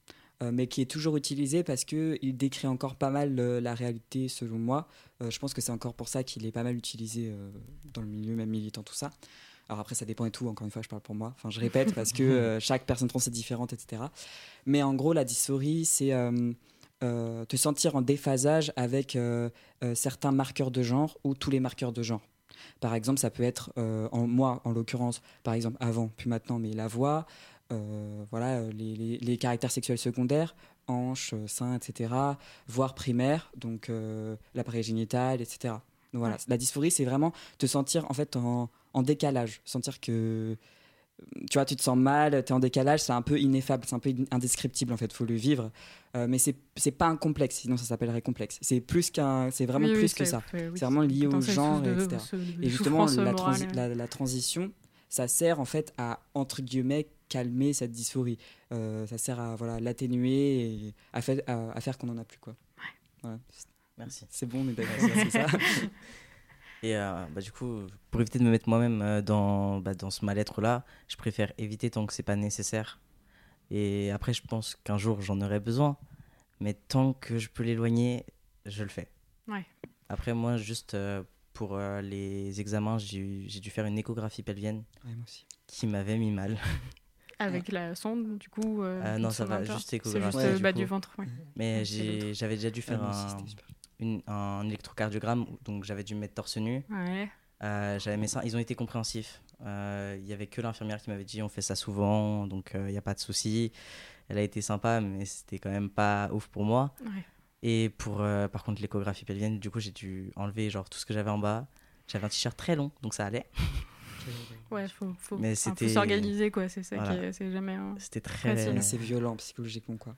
mais qui est toujours utilisé parce qu'il décrit encore pas mal euh, la réalité, selon moi. Euh, je pense que c'est encore pour ça qu'il est pas mal utilisé euh, dans le milieu, même militant, tout ça. Alors après, ça dépend et tout, encore une fois, je parle pour moi. Enfin, je répète parce que euh, chaque personne trans est différente, etc. Mais en gros, la dysphorie, c'est euh, euh, te sentir en déphasage avec euh, euh, certains marqueurs de genre ou tous les marqueurs de genre. Par exemple, ça peut être, euh, en, moi en l'occurrence, par exemple avant, puis maintenant, mais la voix, euh, voilà, euh, les, les- les caractères sexuels secondaires, hanches, euh, seins, etc., voire primaires, donc euh, l'appareil génital, etc. Donc voilà, la dysphorie, c'est vraiment te sentir en fait en, en décalage, sentir que tu vois, tu te sens mal, tu es en décalage, c'est un peu ineffable, c'est un peu in- indescriptible en fait, faut le vivre. Euh, mais c'est pas un complexe, sinon ça s'appellerait complexe. C'est plus qu'un, c'est vraiment Oui, oui, plus que ça. c'est- oui, C'est vraiment lié au genre, de- etc. Et justement, souffrance la, morale. transi- la- la transition, ça sert en fait à, entre guillemets, calmer cette dysphorie. Euh, ça sert à voilà, l'atténuer et à, fait- à, à faire qu'on en a plus. Quoi. Voilà. Merci. C'est bon, on est d'accord, c'est ça. Et euh, bah, du coup, pour éviter de me mettre moi-même euh, dans, bah, dans ce mal-être-là, je préfère éviter tant que c'est pas nécessaire. Et après, je pense qu'un jour, j'en aurai besoin. Mais tant que je peux l'éloigner, je le fais. Ouais. Après, moi, juste euh, pour euh, les examens, j'ai dû faire une échographie pelvienne Ouais, moi aussi. qui m'avait mis mal. Avec la sonde, du coup. euh, Ah non, ça va, juste C'est échographie, juste Ouais, euh, du bas du ventre. ouais. Mais c'est j'avais déjà dû Ah, faire aussi, un, une- électrocardiogramme, donc j'avais dû me mettre torse nu. Ouais. Euh, j'avais mes seins, ils ont été compréhensifs. Euh, Il y avait que l'infirmière qui m'avait dit on fait ça souvent, donc il n'y a pas de souci. Elle a été sympa, mais c'était quand même pas ouf pour moi. Et pour euh, par contre l'échographie pelvienne, du coup j'ai dû enlever genre tout ce que j'avais en bas. J'avais un t-shirt très long, donc ça allait. Ouais, faut, faut, Mais c'était- s'organiser, quoi. C'est ça Voilà. qui est- c'est jamais. un- C'était très. C'est violent psychologiquement quoi.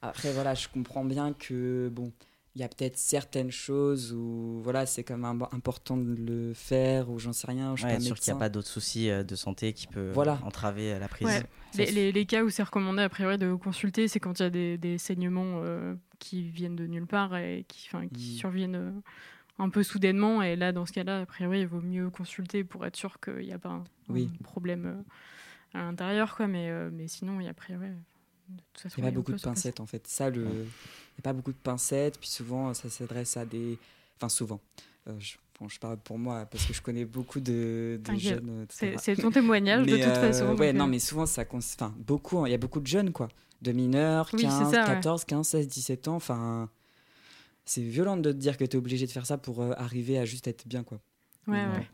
Après voilà, je comprends bien que bon, il y a peut-être certaines choses où voilà, c'est quand même im- important de le faire ou j'en sais rien, je suis Ouais, pas sûr qu'il n'y a pas d'autres soucis euh, de santé qui peuvent Voilà. entraver euh, la prise. Ouais. Les, les- les cas où c'est recommandé, a priori, de consulter, c'est quand il y a des, des saignements euh, qui viennent de nulle part et qui, Mm. surviennent euh, un peu soudainement. Et là, dans ce cas-là, a priori, il vaut mieux consulter pour être sûr qu'il n'y a pas un, problème euh, à l'intérieur. quoi. Mais, euh, mais sinon, il y a a priori. Façon, Il n'y a pas beaucoup de pincettes en fait. Ça, le... il n'y a pas beaucoup de pincettes. Puis souvent, ça s'adresse à des. Enfin, souvent. Euh, je... bon, je parle pour moi parce que je connais beaucoup de, jeunes. C'est ton témoignage, de toute euh, façon. Ouais, non, euh, mais souvent, ça. cons- Enfin, beaucoup. hein. Il y a beaucoup de jeunes, quoi. De mineurs, Oui, c'est 15, ça, ouais. 14, 15, 16, 17 ans. Enfin. C'est violent de te dire que tu es obligé de faire ça pour euh, arriver à juste être bien, quoi. Ouais, Mais, ouais.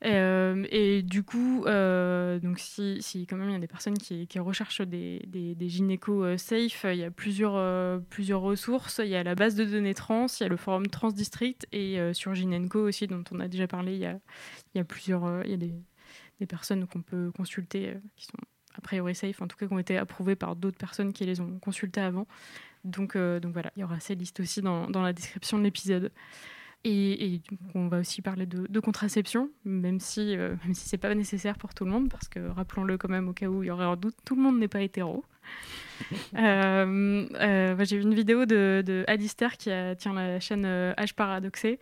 Et, euh, et du coup, euh, donc si, quand même il y a des personnes qui, recherchent des, gynécos euh, safe, il y a plusieurs, plusieurs ressources. Il y a la base de données trans, il y a le forum Transdistrict et euh, sur Gynenco aussi, dont on a déjà parlé, il y a, plusieurs, il y a des, personnes qu'on peut consulter qui sont a priori safe, en tout cas qui ont été approuvées par d'autres personnes qui les ont consultées avant. Donc, donc voilà, il y aura ces listes aussi dans la description de l'épisode. Et, et on va aussi parler de, de contraception, même si, euh, même si c'est pas nécessaire pour tout le monde, parce que rappelons-le quand même au cas où il y aurait un doute, tout le monde n'est pas hétéro. Euh, euh, J'ai vu une vidéo de, de Alistair qui a, tient la chaîne H Paradoxé.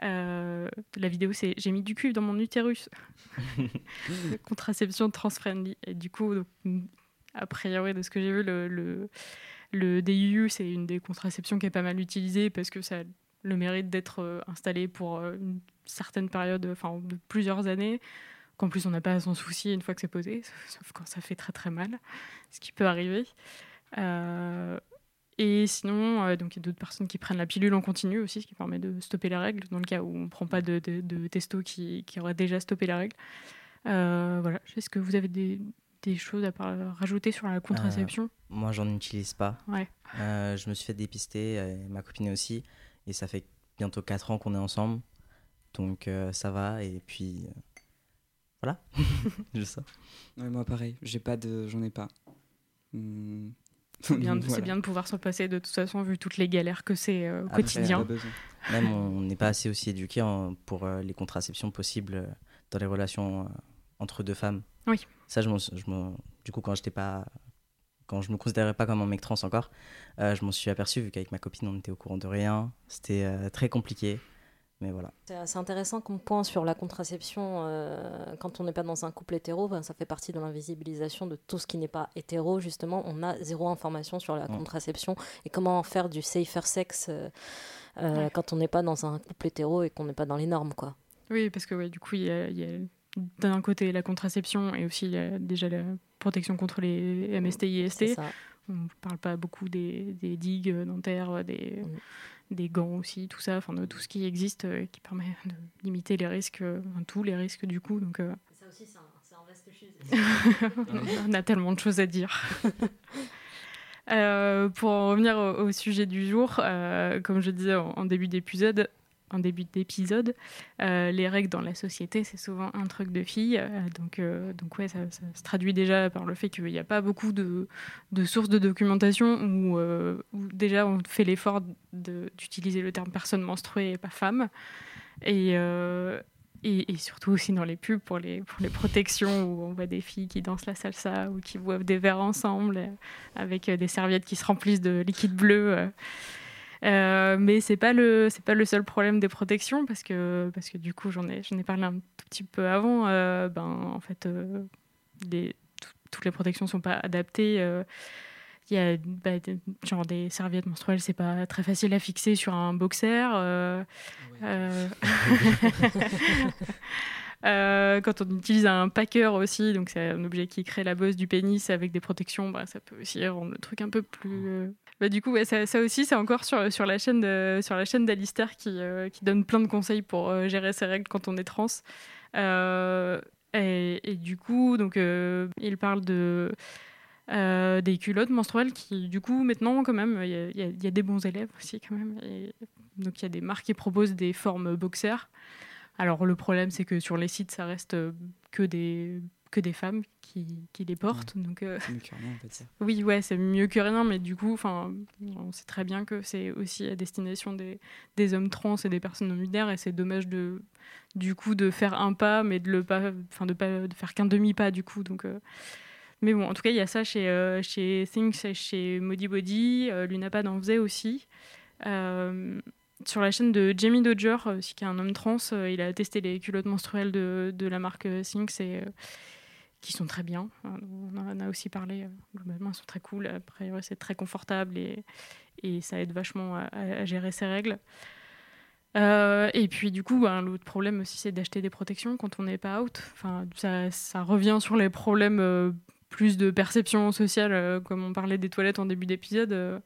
La vidéo, c'est J'ai mis du cul dans mon utérus. Contraception trans-friendly. Et du coup, donc, a priori, de ce que j'ai vu, le, le, le DIU, c'est une des contraceptions qui est pas mal utilisée parce que ça le mérite d'être euh, installé pour euh, une certaine période, enfin de plusieurs années, qu'en plus on n'a pas à s'en soucier une fois que c'est posé, sauf quand ça fait très très mal, ce qui peut arriver. Euh, et sinon, euh, donc il y a d'autres personnes qui prennent la pilule en continu aussi, ce qui permet de stopper les règles, dans le cas où on ne prend pas de, de, de testo qui, qui aurait déjà stoppé les règles. Euh, voilà, est-ce que vous avez des, des choses à rajouter sur la contraception? Moi, j'en utilise pas. Ouais. Je me suis fait dépister, ma copine aussi, et ça fait bientôt 4 ans qu'on est ensemble. Donc euh, ça va, et puis euh, voilà. Juste ça. Ouais, moi, pareil. J'ai pas de... J'en ai pas. C'est bien, de- c'est Voilà. bien de pouvoir s'en passer de toute façon, vu toutes les galères que c'est euh, au Après, quotidien. Même on n'est pas assez aussi éduqué en- pour euh, les contraceptions possibles euh, dans les relations euh, entre deux femmes. Oui. Ça, je m'en- je du coup, quand j'étais pas, quand je me considérais pas comme un mec trans encore, euh, je m'en suis aperçu vu qu'avec ma copine, on était au courant de rien. C'était euh, très compliqué, mais voilà. C'est assez intéressant comme point sur la contraception. euh, quand on n'est pas dans un couple hétéro, ben, ça fait partie de l'invisibilisation de tout ce qui n'est pas hétéro. Justement, on a zéro information sur la Mm. contraception et comment faire du safer sex Ouais. quand on n'est pas dans un couple hétéro et qu'on n'est pas dans les normes. Quoi. Oui, parce que ouais, du coup, il y a, il y a d'un côté la contraception et aussi déjà la protection contre les MST, C'est IST. On ne parle pas beaucoup des, des digues dentaires, des, des gants aussi, tout ça, enfin de tout ce qui existe euh, qui permet de limiter les risques, euh, enfin, tous les risques du coup. Donc, euh, Ça aussi, c'est un, vaste sujet. on a tellement de choses à dire. Euh, pour en revenir au, au sujet du jour, euh, comme je disais en, en début d'épisode, en début d'épisode, euh, les règles dans la société, c'est souvent un truc de filles. euh, donc, euh, donc ouais, ça, se traduit déjà par le fait qu'il n'y a pas beaucoup de, de sources de documentation où, euh, déjà on fait l'effort d'utiliser le terme personne menstruée et pas femme. Et, et, et surtout aussi dans les pubs pour les, pour les protections où on voit des filles qui dansent la salsa ou qui boivent des verres ensemble avec des serviettes qui se remplissent de liquide bleu. Euh. Mais c'est pas le c'est pas le seul problème des protections parce que parce que du coup j'en ai j'en ai parlé un tout petit peu avant euh, ben en fait euh, les- toutes les protections sont pas adaptées euh, il y a bah, des- genre des serviettes menstruelles c'est pas très facile à fixer sur un boxer euh, euh, quand on utilise un packer aussi, donc c'est un objet qui crée la bosse du pénis avec des protections, bah, ça peut aussi rendre le truc un peu plus. euh, Bah, du coup, ouais, ça, ça aussi, c'est encore sur, sur la chaîne de, sur la chaîne d'Alistair qui, euh, qui donne plein de conseils pour euh, gérer ses règles quand on est trans. Et, et du coup, donc, il parle de. euh, des culottes menstruelles qui, du coup, maintenant, quand même, il y, a- y y des bons élèves aussi, quand même. Et donc, il y a des marques qui proposent des formes boxers. Alors le problème, c'est que sur les sites, ça reste euh, que des, que des femmes qui, qui les portent. Donc euh, mieux que rien, on peut dire. oui, ouais, c'est mieux que rien, mais du coup, enfin, on sait très bien que c'est aussi à destination des, des hommes trans et des personnes non binaires, et c'est dommage de, du coup, de faire un pas, mais de le pas, enfin, de pas de faire qu'un demi pas, du coup. Donc, euh, mais bon, en tout cas, il y a ça chez euh, chez Things, chez Modi Body, Lunapad en faisait aussi. Euh, sur la chaîne de Jamie Dodger, euh, aussi qui est un homme trans, euh, il a testé les culottes menstruelles de, la marque euh, Things et euh, qui sont très bien. Euh, On en a aussi parlé. euh, Globalement, elles sont très cool. Après, ouais, c'est très confortable et, ça aide vachement à, gérer ses règles. Euh, et puis, du coup, l'autre problème aussi, c'est d'acheter des protections quand on n'est pas out. Enfin, ça, revient sur les problèmes euh, plus de perception sociale, euh, comme on parlait des toilettes en début d'épisode.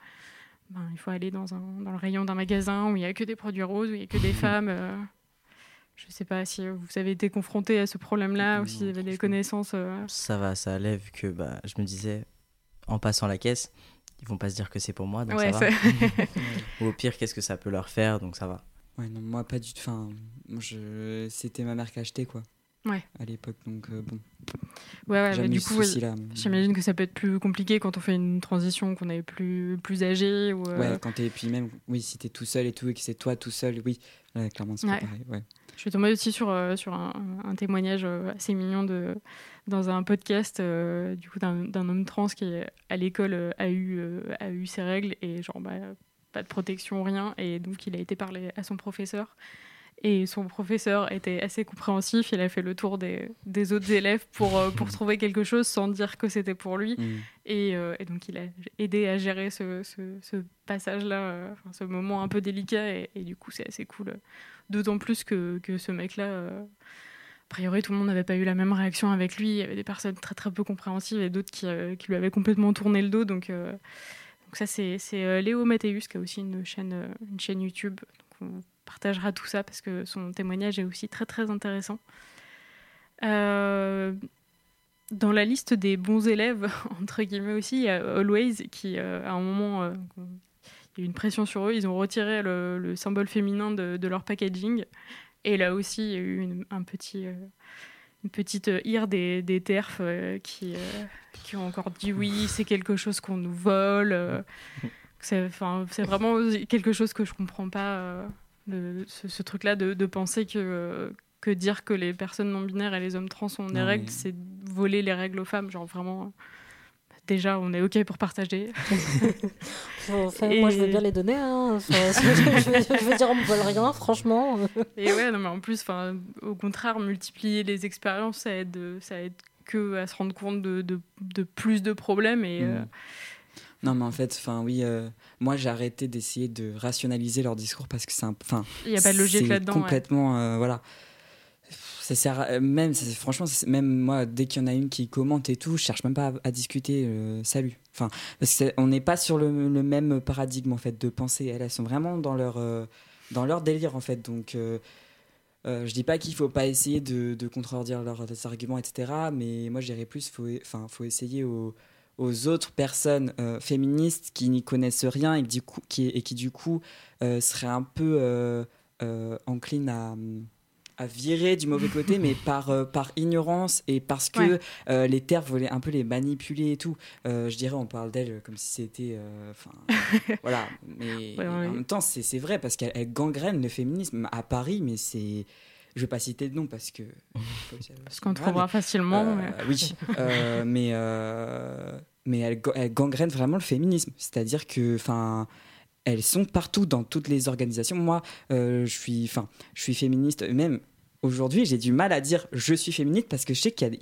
Ben, il faut aller dans, un, dans le rayon d'un magasin où il n'y a que des produits roses, où il n'y a que des femmes. euh. je ne sais pas si vous avez été confronté à ce problème-là ou si vous avez des connaissances. euh. Ça va, ça allait vu que bah, je me disais, en passant la caisse, ils vont pas se dire que c'est pour moi, donc Ouais, ça va. Ou au pire, qu'est-ce que ça peut leur faire, donc ça va. Ouais, non, moi pas du tout. Enfin, c'était ma mère qui achetait quoi. Ouais. À l'époque, donc euh, bon. Ouais, ouais, mais du coup, ouais, j'imagine que ça peut être plus compliqué quand on fait une transition, qu'on est plus, plus âgé. Ou, euh, Ouais, quand t'es. Puis même, oui, si t'es tout seul et tout, et que c'est toi tout seul, oui, là, clairement, c'est Ouais. pas pareil. Ouais. Je suis tombée aussi sur, euh, sur un, un témoignage assez mignon de, dans un podcast euh, du coup d'un homme trans qui à l'école a eu a eu ses règles et genre bah, pas de protection rien et donc il a été parler à son professeur et son professeur était assez compréhensif il a fait le tour des, des autres élèves pour euh, pour trouver quelque chose sans dire que c'était pour lui Mm. et, euh, et donc il a aidé à gérer ce, ce, ce passage là enfin, ce moment un peu délicat et, et du coup c'est assez cool D'autant plus que, que ce mec-là, euh, a priori, tout le monde n'avait pas eu la même réaction avec lui. Il y avait des personnes très très peu compréhensives et d'autres qui, euh, qui lui avaient complètement tourné le dos. Donc, euh, donc ça, c'est euh, Léo Mathéus qui a aussi une chaîne, euh, une chaîne YouTube. Donc partagera tout ça parce que son témoignage est aussi très très intéressant. Euh, dans la liste des bons élèves, entre guillemets aussi, il y a Always qui, euh, à un moment, euh, il y a eu une pression sur eux. Ils ont retiré le, le symbole féminin de, de leur packaging. Et là aussi, il y a eu une, un petit, une petite ire des, des TERF qui, qui ont encore dit oui, c'est quelque chose qu'on nous vole. c'est c'est vraiment quelque chose que je comprends pas, le- ce, ce truc-là de, de penser que, que dire que les personnes non binaires et les hommes trans ont des Non, règles, mais- c'est voler les règles aux femmes. Genre vraiment, déjà, on est OK pour partager. Enfin, Moi, je veux bien les donner. hein. Enfin, je, veux, je veux dire, on me vole rien, franchement. Et ouais, non, mais en plus, enfin, au contraire, multiplier les expériences, ça aide, ça aide que à se rendre compte de, de, de plus de problèmes. Et, Mm. euh, Non, mais en fait, enfin, oui, euh, moi j'ai arrêté d'essayer de rationaliser leur discours parce que c'est un. Enfin, Il y a pas de logique là-dedans, ouais. Complètement, euh, voilà. Ça sert à- même, c'est- franchement, même moi, dès qu'il y en a une qui commente et tout, je cherche même pas à, à discuter. euh, salut. Enfin, parce qu'on n'est pas sur le, le même paradigme en fait de pensée. Elles, elles sont vraiment dans leur euh, dans leur délire en fait. Donc, euh, euh, je dis pas qu'il faut pas essayer de, de contredire leurs arguments, etc. Mais moi, je dirais plus, faut, enfin, faut essayer aux, aux autres personnes euh, féministes qui n'y connaissent rien et qui, du coup, qui, et qui du coup euh, seraient un peu euh, euh, encline à, à virer du mauvais côté, mais par, par ignorance et parce que Ouais. les terres voulaient un peu les manipuler et tout. Je dirais, on parle d'elle comme si c'était. voilà. Mais Ouais, en même temps, c'est vrai parce qu'elle elle gangrène le féminisme à Paris, mais c'est. Je vais pas citer de nom parce que. Parce qu'on trouvera facilement. Euh, mais- Oui, euh, mais, euh, mais elle, elle gangrène vraiment le féminisme. C'est-à-dire que, enfin, elles sont partout dans toutes les organisations. Moi, euh, je suis, enfin, je suis féministe. Même aujourd'hui, j'ai du mal à dire je suis féministe parce que je sais qu'il y a,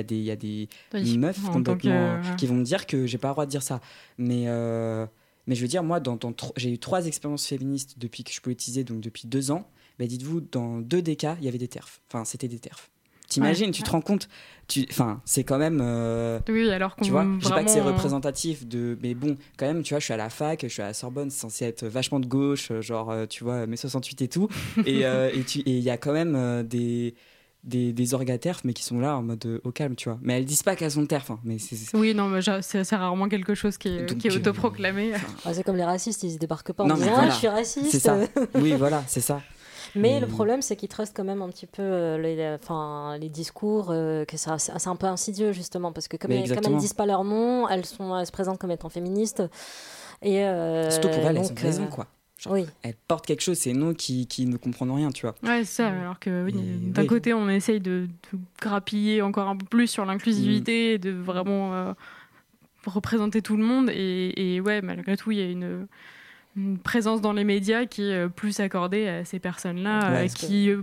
y des, il y a des Oui, meufs que- complètement qui vont me dire que j'ai pas le droit de dire ça. Mais euh, mais je veux dire, moi, dans, dans tro- j'ai eu trois expériences féministes depuis que je politisais, donc depuis deux ans. Mais dites-vous, dans deux des cas, il y avait des terfs. Enfin, c'était des terfs. T'imagines, Ouais, tu ouais. te rends compte tu, Enfin, c'est quand même. euh, Oui, alors qu'on tu vois, je dis pas que c'est vraiment- représentatif de. Mais bon, quand même, tu vois, je suis à la fac, je suis à la Sorbonne, c'est censé être vachement de gauche, euh, genre, euh, tu vois, mai 68 et tout. et euh, et tu- et il y a quand même euh, des. Des, des orgaterfs, mais qui sont là en mode euh, au calme, tu vois. Mais elles disent pas qu'elles sont terfs, hein, mais c'est. c'est- Oui, non, mais c'est rarement quelque chose qui est, Donc, qui est euh, autoproclamé. Ah, c'est comme les racistes, ils débarquent pas en Non, disant voilà. ah, je suis raciste. C'est ça. Oui, voilà, c'est ça. Mais le problème, c'est qu'ils trustent quand même un petit peu euh, les, enfin, les discours, euh, que ça- c'est un peu insidieux justement, parce que comme, elles, comme elles disent pas leur nom, elles, sont, elles se présentent comme étant féministes. Et, euh, Surtout pour elles, elles ont raison, quoi. Genre, Oui, Elles portent quelque chose, c'est nous qui, qui ne comprenons rien, tu vois. Ouais, c'est ça. Alors que oui, d'un oui. côté, on essaye de, de grappiller encore un peu plus sur l'inclusivité, et de vraiment euh, représenter tout le monde. Et, et ouais, malgré tout, il y a une, une présence dans les médias qui est euh, plus accordée à ces personnes-là, Ouais, euh, qui, euh,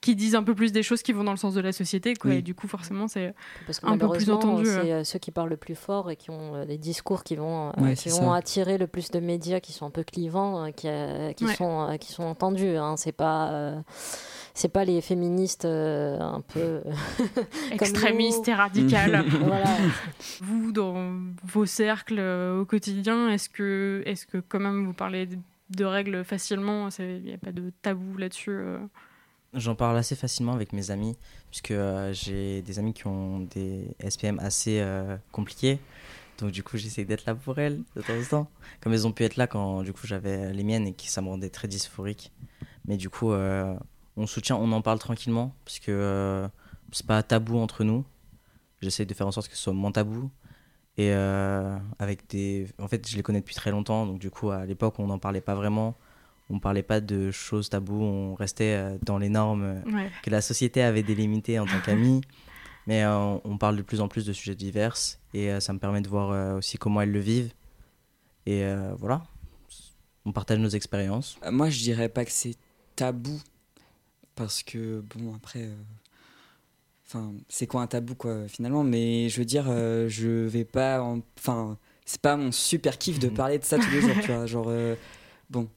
qui disent un peu plus des choses qui vont dans le sens de la société. Quoi. Oui. Et du coup, forcément, c'est que Un peu plus entendu, c'est euh, ceux qui parlent le plus fort et qui ont euh, des discours qui vont, euh, Ouais, qui vont ça. attirer le plus de médias qui sont un peu clivants, euh, qui, euh, qui, Ouais. sont, euh, qui sont entendus. Hein. C'est pas. euh, c'est pas les féministes euh, un peu extrémiste et radical. voilà vous, dans vos cercles euh, au quotidien, est-ce que, est que quand même vous parlez de, de règles facilement Il n'y a pas de tabou là-dessus euh? J'en parle assez facilement avec mes amis, puisque euh, j'ai des amis qui ont des SPM assez euh, compliqués. Donc du coup, j'essaie d'être là pour elles de temps en temps. Comme elles ont pu être là quand du coup j'avais les miennes et qui ça me rendait très dysphorique. Mais du coup, euh, on soutient, on en parle tranquillement, puisque euh, c'est pas tabou entre nous. J'essaie de faire en sorte que ce soit moins tabou. Et avec des. En fait, je les connais depuis très longtemps, donc du coup, à l'époque, on n'en parlait pas vraiment. On parlait pas de choses tabous, on restait euh, dans les normes euh, Ouais. que la société avait délimitées en tant qu'amis. Mais euh, on parle de plus en plus de sujets divers et euh, ça me permet de voir euh, aussi comment elles le vivent. Et euh, voilà, on partage nos expériences. Euh, Moi, je dirais pas que c'est tabou, parce que, bon, après. euh, Enfin, c'est quoi un tabou, quoi, finalement? Mais je veux dire, euh, je vais pas. en- Enfin, c'est pas mon super kiff de parler de ça tous les jours, tu vois. Genre, euh, bon.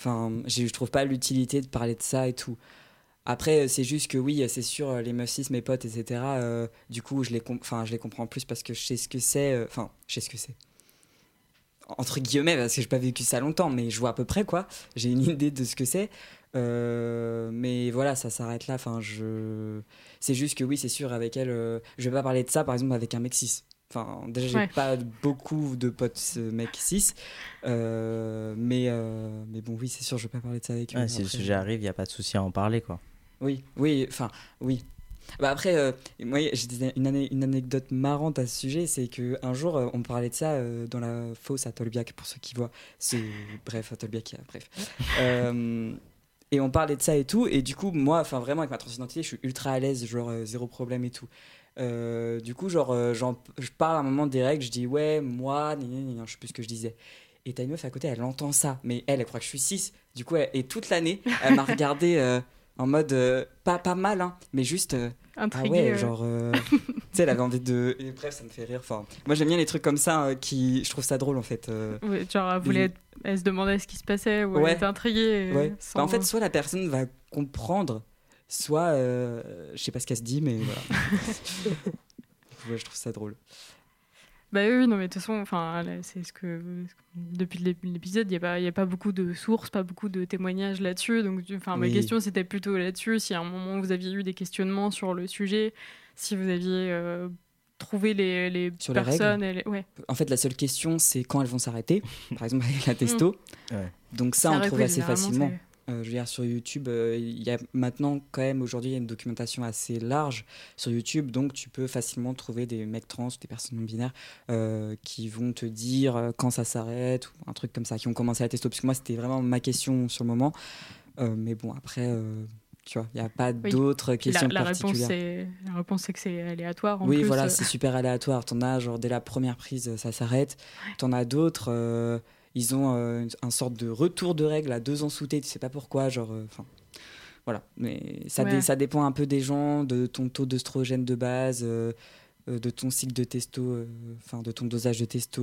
Enfin, je trouve pas l'utilité de parler de ça et tout. Après, c'est juste que oui, c'est sûr, les meufs cis, mes potes, etc. euh, du coup, je les, enfin, je les comprends plus parce que je sais ce que c'est. euh, Enfin, je sais ce que c'est. Entre guillemets, parce que j'ai pas vécu ça longtemps, mais je vois à peu près quoi. J'ai une idée de ce que c'est. Euh, mais voilà, ça s'arrête là. Enfin, je... C'est juste que oui, c'est sûr, avec elle, je vais pas parler de ça, par exemple, avec un mec cis. Enfin, déjà, j'ai Ouais. pas beaucoup de potes euh, mecs cis. Euh, mais, euh, mais bon, oui, c'est sûr, je vais pas parler de ça avec eux. Ouais, si le sujet arrive, il n'y a pas de souci à en parler. quoi. oui, oui, enfin, oui. Bah après, euh, moi, j'ai une, ane- une anecdote marrante à ce sujet, c'est que un jour, euh, on parlait de ça euh, dans la fosse à Tolbiac, pour ceux qui voient. C'est bref, à Tolbiac, bref. Euh, et on parlait de ça et tout, et du coup, moi, enfin vraiment avec ma transidentité, je suis ultra à l'aise, genre euh, zéro problème et tout. Euh, du coup, genre, euh, je parle à un moment des règles, je dis ouais, moi, gna, gna, gna, je sais plus ce que je disais. Et t'as une meuf à côté, elle entend ça, mais elle, elle croit que je suis 6. Du coup, elle- et toute l'année, elle m'a regardé euh, en mode pas, pas mal, hein, mais juste ah Intrigué. ouais, euh, genre, tu sais, elle avait envie de. et bref, ça me fait rire. Enfin, moi, j'aime bien les trucs comme ça, qui, je trouve ça drôle en fait. ouais, genre, elle, voulait, elle se demandait ce qui se passait ou Ouais. elle était intriguée. Ouais. sans- Bah, en fait, soit la personne va comprendre, soit euh, je sais pas ce qu'elle se dit, mais voilà. ouais, je trouve ça drôle. Bah oui, non, mais de toute façon, enfin, c'est ce que depuis l'ép- l'épisode, il n'y a, pas- il y a pas beaucoup de sources, pas beaucoup de témoignages là-dessus. Donc, enfin, ma question, c'était plutôt là-dessus. Si à un moment vous aviez eu des questionnements sur le sujet, si vous aviez euh, trouvé les, les Sur les personnes, et les- ouais. En fait, la seule question, c'est quand elles vont s'arrêter. Par exemple, avec la testo. Ouais. Donc, ça, C'est on trouve assez facilement. Euh, je veux dire, sur YouTube, euh, il y a maintenant, quand même, aujourd'hui, il y a une documentation assez large sur YouTube, donc tu peux facilement trouver des mecs trans, des personnes non binaires, euh, qui vont te dire quand ça s'arrête, ou un truc comme ça, qui ont commencé la testo. Parce que moi, c'était vraiment ma question sur le moment. Mais bon, après, tu vois, il n'y a pas Oui. d'autres questions la, la réponse, c'est la réponse, c'est que c'est aléatoire. En Oui, plus, voilà, c'est super aléatoire. T'en as, genre, dès la première prise, ça s'arrête. T'en as d'autres, ils ont euh, un sorte de retour de règles à deux ans sous tu sais pas pourquoi, genre, euh, enfin, voilà. Mais ça, dé- Ouais. ça dépend un peu des gens, de ton taux d'œstrogène de base, euh, euh, de ton cycle de testo, enfin, de ton dosage de testo.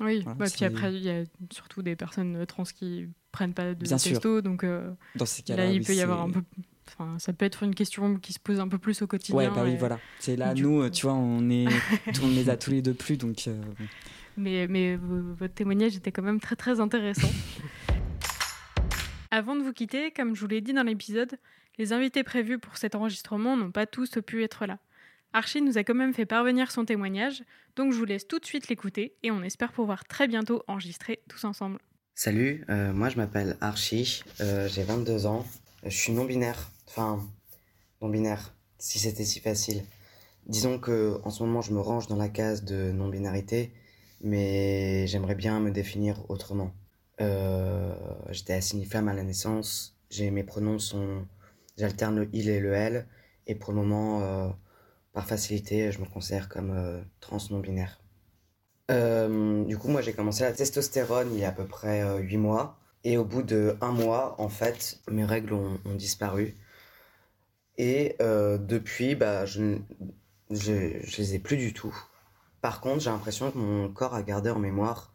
Oui, voilà, bah, puis après, il y a surtout des personnes trans qui prennent pas de Bien sûr. testo, donc dans ces là, cas-là, il oui, peut y avoir un peu. Enfin, ça peut être une question qui se pose un peu plus au quotidien. Ouais, bah oui, et- voilà. C'est là, nous, coup- tu vois, on est, on les a tous les deux plus, donc. euh. Mais, votre témoignage était quand même très très intéressant. Avant de vous quitter, comme je vous l'ai dit dans l'épisode, les invités prévus pour cet enregistrement n'ont pas tous pu être là. Archie nous a quand même fait parvenir son témoignage, donc je vous laisse tout de suite l'écouter et on espère pouvoir très bientôt enregistrer tous ensemble. Salut, euh, moi je m'appelle Archie, euh, j'ai 22 ans, je suis non-binaire, enfin non-binaire, si c'était si facile. Disons que en ce moment je me range dans la case de non-binarité, mais j'aimerais bien me définir autrement. Euh, J'étais assigné femme à la naissance, mes pronoms sont, j'alterne le il et le elle, et pour le moment, euh, par facilité, je me considère comme euh, trans non-binaire. Euh, du coup, moi, j'ai commencé la testostérone il y a à peu près euh, 8 mois. Et au bout de un mois, en fait, mes règles ont, disparu. Et depuis, bah, je, ne- je, je les ai plus du tout. Par contre, j'ai l'impression que mon corps a gardé en mémoire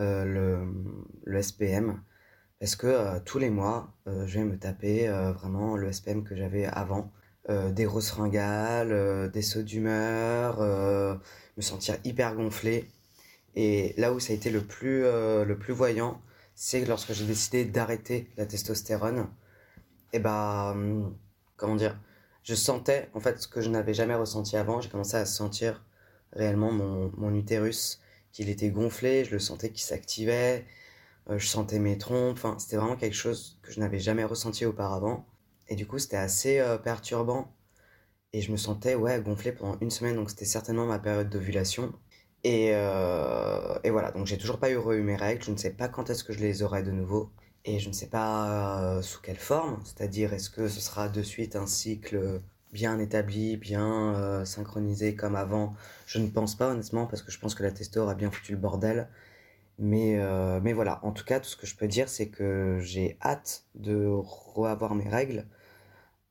euh, le, SPM. Parce que euh, tous les mois, euh, je vais me taper vraiment le SPM que j'avais avant. Des grosses fringales, euh, des sauts d'humeur, me sentir hyper gonflé. Et là où ça a été le plus, le plus voyant, c'est lorsque j'ai décidé d'arrêter la testostérone. Et bah, hum, comment dire, je sentais en fait ce que je n'avais jamais ressenti avant. J'ai commencé à sentir réellement mon, utérus, qu'il était gonflé, je le sentais qui s'activait, euh, je sentais mes trompes. Enfin, c'était vraiment quelque chose que je n'avais jamais ressenti auparavant. Et du coup, c'était assez euh, perturbant. Et je me sentais ouais, gonflé pendant une semaine, donc c'était certainement ma période d'ovulation. Et, euh, et voilà, donc j'ai toujours pas eu eu mes règles, je ne sais pas quand est-ce que je les aurai de nouveau, et je ne sais pas sous quelle forme, c'est-à-dire est-ce que ce sera de suite un cycle bien établi, bien euh, synchronisé comme avant. Je ne pense pas honnêtement, parce que je pense que la testo aura bien foutu le bordel. Mais, euh, voilà, en tout cas, tout ce que je peux dire, c'est que j'ai hâte de reavoir mes règles.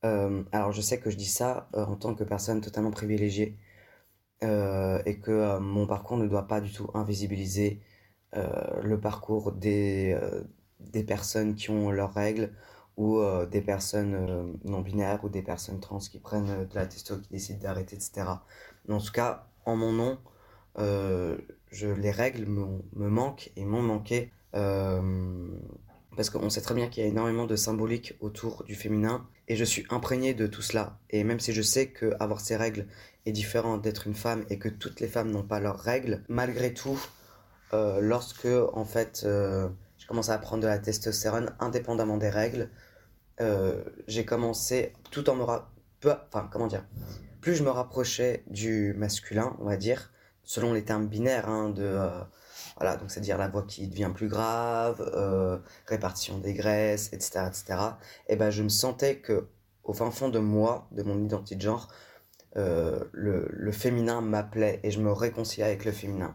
Euh, alors je sais que je dis ça en tant que personne totalement privilégiée et que mon parcours ne doit pas du tout invisibiliser le parcours des personnes qui ont leurs règles ou euh, des personnes euh, non binaires ou des personnes trans qui prennent euh, de la testo, qui décident d'arrêter, etc. Mais en tout cas, en mon nom, je, les règles me, manquent et m'ont manqué parce qu'on sait très bien qu'il y a énormément de symbolique autour du féminin et je suis imprégné de tout cela. Et même si je sais que avoir ces règles est différent d'être une femme et que toutes les femmes n'ont pas leurs règles, malgré tout, lorsque en fait commencé à prendre de la testostérone indépendamment des règles, euh, j'ai commencé tout en me ra- peu, enfin comment dire, plus je me rapprochais du masculin, on va dire, selon les termes binaires hein, de euh, voilà, donc c'est-à-dire la voix qui devient plus grave, euh, répartition des graisses, etc., etc. Et ben je me sentais que au fin fond de moi, de mon identité de genre, le, le féminin m'appelait et je me réconciliais avec le féminin.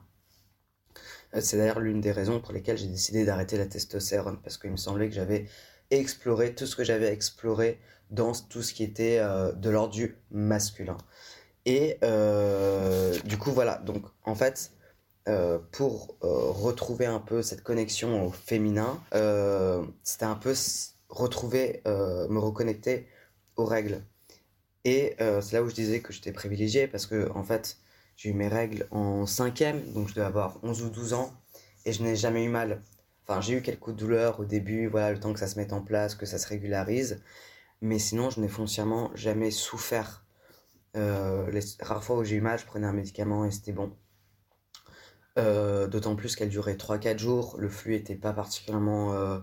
Euh, C'est d'ailleurs l'une des raisons pour lesquelles j'ai décidé d'arrêter la testostérone, parce qu'il me semblait que j'avais exploré tout ce que j'avais exploré dans tout ce qui était euh, de l'ordre du masculin. Et euh, du coup, voilà, donc en fait, pour retrouver un peu cette connexion au féminin, c'était un peu retrouver, me reconnecter aux règles. Et c'est là où je disais que j'étais privilégié parce que, en fait, j'ai eu mes règles en cinquième, donc je devais avoir 11 ou 12 ans, et je n'ai jamais eu mal. Enfin, j'ai eu quelques douleurs au début, voilà, le temps que ça se mette en place, que ça se régularise, mais sinon, je n'ai foncièrement jamais souffert. Euh, les rares fois où j'ai eu mal, je prenais un médicament et c'était bon. Euh, D'autant plus qu'elle durait 3-4 jours, le flux était pas particulièrement euh,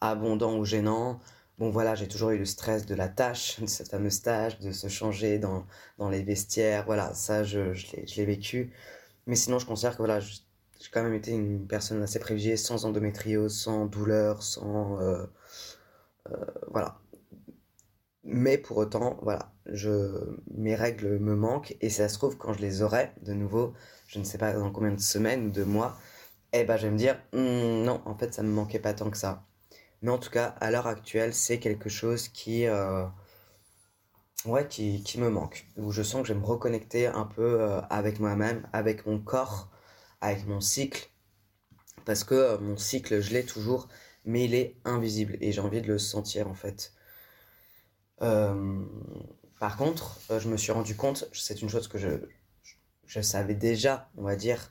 abondant ou gênant. Bon voilà, j'ai toujours eu le stress de la tâche, de cette fameuse tâche, de se changer dans, dans les vestiaires. Voilà, ça, je, je l'ai vécu. Mais sinon, je considère que voilà, j'ai quand même été une personne assez privilégiée, sans endométriose, sans douleur, sans... Euh, euh, voilà. Mais pour autant, voilà, je, mes règles me manquent et ça se trouve quand je les aurai de nouveau, je ne sais pas dans combien de semaines ou de mois, eh ben je vais me dire hmm, non, en fait ça me manquait pas tant que ça. Mais en tout cas, à l'heure actuelle, c'est quelque chose qui, euh, ouais, qui, me manque. Où je sens que je vais me reconnecter un peu euh, avec moi-même, avec mon corps, avec mon cycle. Parce que euh, mon cycle, je l'ai toujours, mais il est invisible et j'ai envie de le sentir en fait. par contre, je me suis rendu compte, c'est une chose que je savais déjà, on va dire,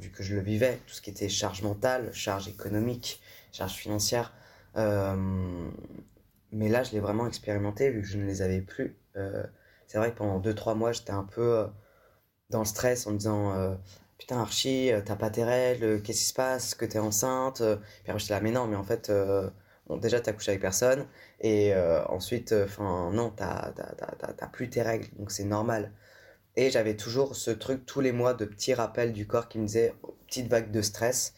vu que je le vivais, tout ce qui était charge mentale, charge économique, charges financières. Euh, mais là, je l'ai vraiment expérimenté vu que je ne les avais plus. Euh, c'est vrai que pendant 2-3 mois, j'étais un peu euh, dans le stress en me disant Putain, Archie, t'as pas tes règles, qu'est-ce qui se passe Que t'es enceinte Puis après, j'étais là, mais non, mais en fait, bon, déjà, t'as couché avec personne. Et ensuite, enfin, non, t'as plus tes règles, donc c'est normal. Et j'avais toujours ce truc tous les mois de petits rappels du corps qui me disait petite vague de stress.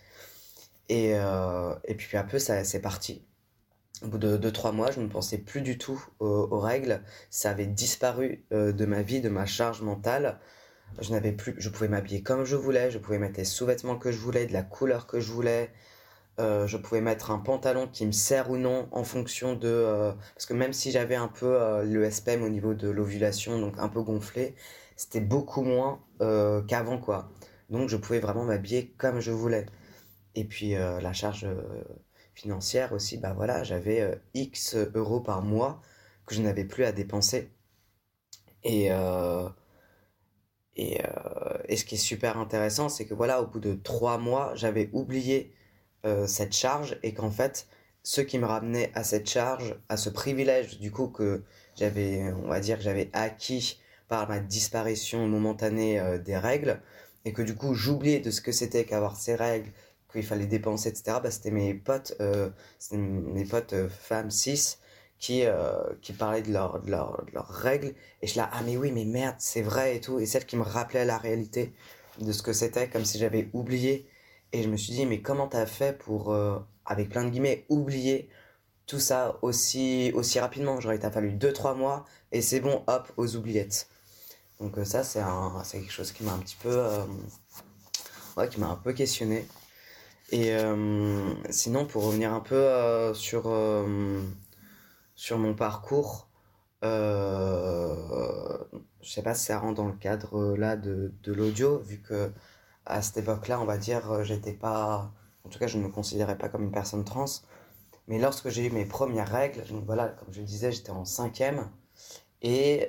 Et, euh, et puis un peu, ça c'est parti. Au bout de 2-3 mois, je ne pensais plus du tout aux, règles. Ça avait disparu euh, de ma vie, de ma charge mentale. Je n'avais plus, je pouvais m'habiller comme je voulais, je pouvais mettre les sous-vêtements que je voulais, de la couleur que je voulais. Euh, je pouvais mettre un pantalon qui me sert ou non en fonction de... parce que même si j'avais un peu le SPM au niveau de l'ovulation, donc un peu gonflé, c'était beaucoup moins qu'avant quoi. Donc je pouvais vraiment m'habiller comme je voulais. Et puis euh, la charge euh, financière aussi, bah voilà, j'avais euh, X euros par mois que je n'avais plus à dépenser. Et, et, ce qui est super intéressant, c'est que voilà, au bout de trois mois, j'avais oublié cette charge et qu'en fait, ce qui me ramenait à cette charge, à ce privilège du coup que j'avais, on va dire, que j'avais acquis par ma disparition momentanée des règles, et que du coup j'oubliais de ce que c'était qu'avoir ces règles, qu'il fallait dépenser, etc., bah, c'était mes potes, euh, mes potes euh, femmes cis qui, euh, qui parlaient de, leur, de, leur, de, leurs règles. Et je là, ah mais oui, mais merde, c'est vrai et tout. Et celle qui me rappelait la réalité de ce que c'était, comme si j'avais oublié. Et je me suis dit, mais comment t'as fait pour, avec plein de guillemets, oublier tout ça aussi, aussi rapidement? Genre, il t'a fallu 2-3 mois et c'est bon, hop, aux oubliettes. Donc ça, c'est quelque chose qui m'a un petit peu... ouais, qui m'a un peu questionné. Et euh, sinon, pour revenir un peu euh, sur, euh, sur mon parcours, je sais pas si ça rentre dans le cadre là de, de l'audio, vu que à cette époque-là, on va dire, j'étais pas. En tout cas, je ne me considérais pas comme une personne trans. Mais lorsque j'ai eu mes premières règles, donc voilà, comme je le disais, j'étais en cinquième et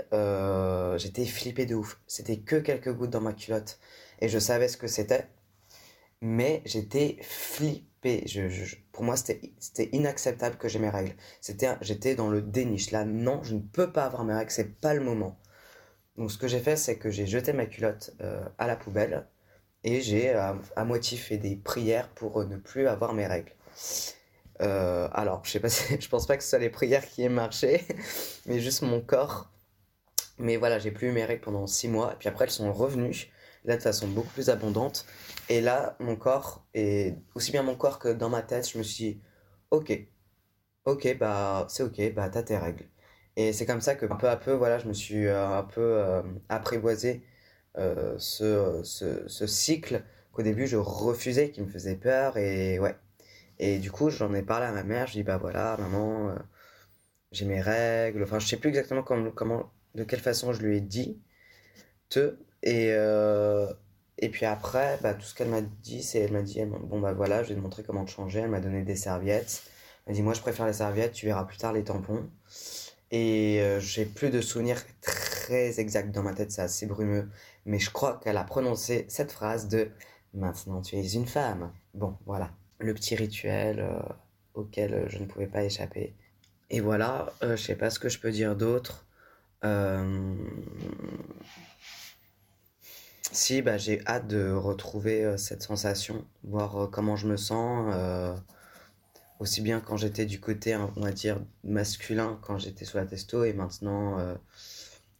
j'étais flippé de ouf. C'était que quelques gouttes dans ma culotte et je savais ce que c'était mais j'étais flippé. Je, pour moi, c'était inacceptable que j'ai mes règles. J'étais dans le déniche. Là, non, je ne peux pas avoir mes règles, c'est pas le moment. Donc, ce que j'ai fait, c'est que j'ai jeté ma culotte euh, à la poubelle et j'ai euh, à, moitié fait des prières pour ne plus avoir mes règles. Euh, alors, je sais pas je pense pas que ce soit les prières qui aient marché, mais juste mon corps. Mais voilà, j'ai plus eu mes règles pendant six mois, et puis après elles sont revenues là de façon beaucoup plus abondante. Et là, mon corps, et aussi bien mon corps que dans ma tête, je me suis dit, ok, ok, bah c'est ok, bah t'as tes règles. Et c'est comme ça que peu à peu, voilà, je me suis euh, un peu euh, apprivoisé euh, ce, ce, cycle qu'au début je refusais, qui me faisait peur, et ouais. Et du coup, j'en ai parlé à ma mère, je dis, bah voilà, maman, j'ai mes règles, enfin, je sais plus exactement comment, comment, de quelle façon je lui ai dit, te, et, et puis après, bah, tout ce qu'elle m'a dit, c'est elle m'a dit bon bah voilà, je vais te montrer comment te changer. Elle m'a donné des serviettes. Elle m'a dit moi je préfère les serviettes, tu verras plus tard les tampons. Et euh, j'ai plus de souvenirs très exacts dans ma tête, c'est assez brumeux. Mais je crois qu'elle a prononcé cette phrase de maintenant tu es une femme. Bon voilà, le petit rituel euh, auquel je ne pouvais pas échapper. Et voilà, je sais pas ce que je peux dire d'autre. Euh, si, bah, j'ai hâte de retrouver euh, cette sensation, voir euh, comment je me sens, euh, aussi bien quand j'étais du côté, hein, on va dire, masculin, quand j'étais sous la testo, et maintenant,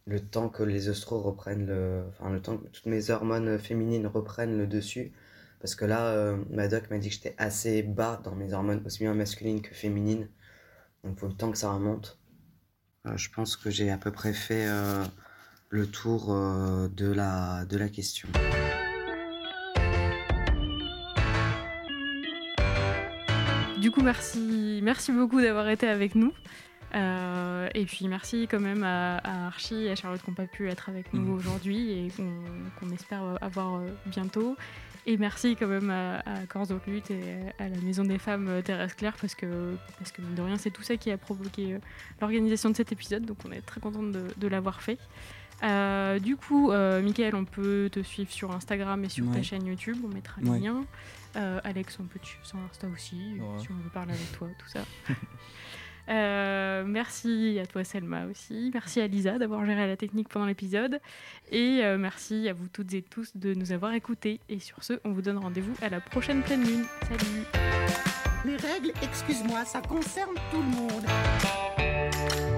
le temps que les oestros reprennent le. Enfin, le temps que toutes mes hormones féminines reprennent le dessus. Parce que là, ma doc m'a dit que j'étais assez bas dans mes hormones, aussi bien masculines que féminines. Donc, il faut le temps que ça remonte. Je pense que j'ai à peu près fait le tour euh, de, la, de la question. Du coup, merci, merci beaucoup d'avoir été avec nous. Euh, et puis merci quand même à, à Archie et à Charlotte qui n'ont pas pu être avec nous Mhm. aujourd'hui et qu'on espère avoir euh, bientôt. Et merci quand même à, à Corse de Lutte et à la Maison des Femmes Thérèse Claire parce que, parce que mine de rien, c'est tout ça qui a provoqué l'organisation de cet épisode. Donc on est très contente de, de l'avoir fait. Euh, du coup, euh, Michael, on peut te suivre sur Instagram et sur ta Ouais. chaîne YouTube. On mettra Ouais. le lien. Euh, Alex, on peut te suivre sur Insta aussi, Ouais. si on veut parler avec toi, tout ça. Euh, merci à toi Selma aussi, merci à Lisa d'avoir géré la technique pendant l'épisode et euh, merci à vous toutes et tous de nous avoir écoutés et sur ce on vous donne rendez-vous à la prochaine pleine lune. Salut Les règles, excuse-moi, ça concerne tout le monde.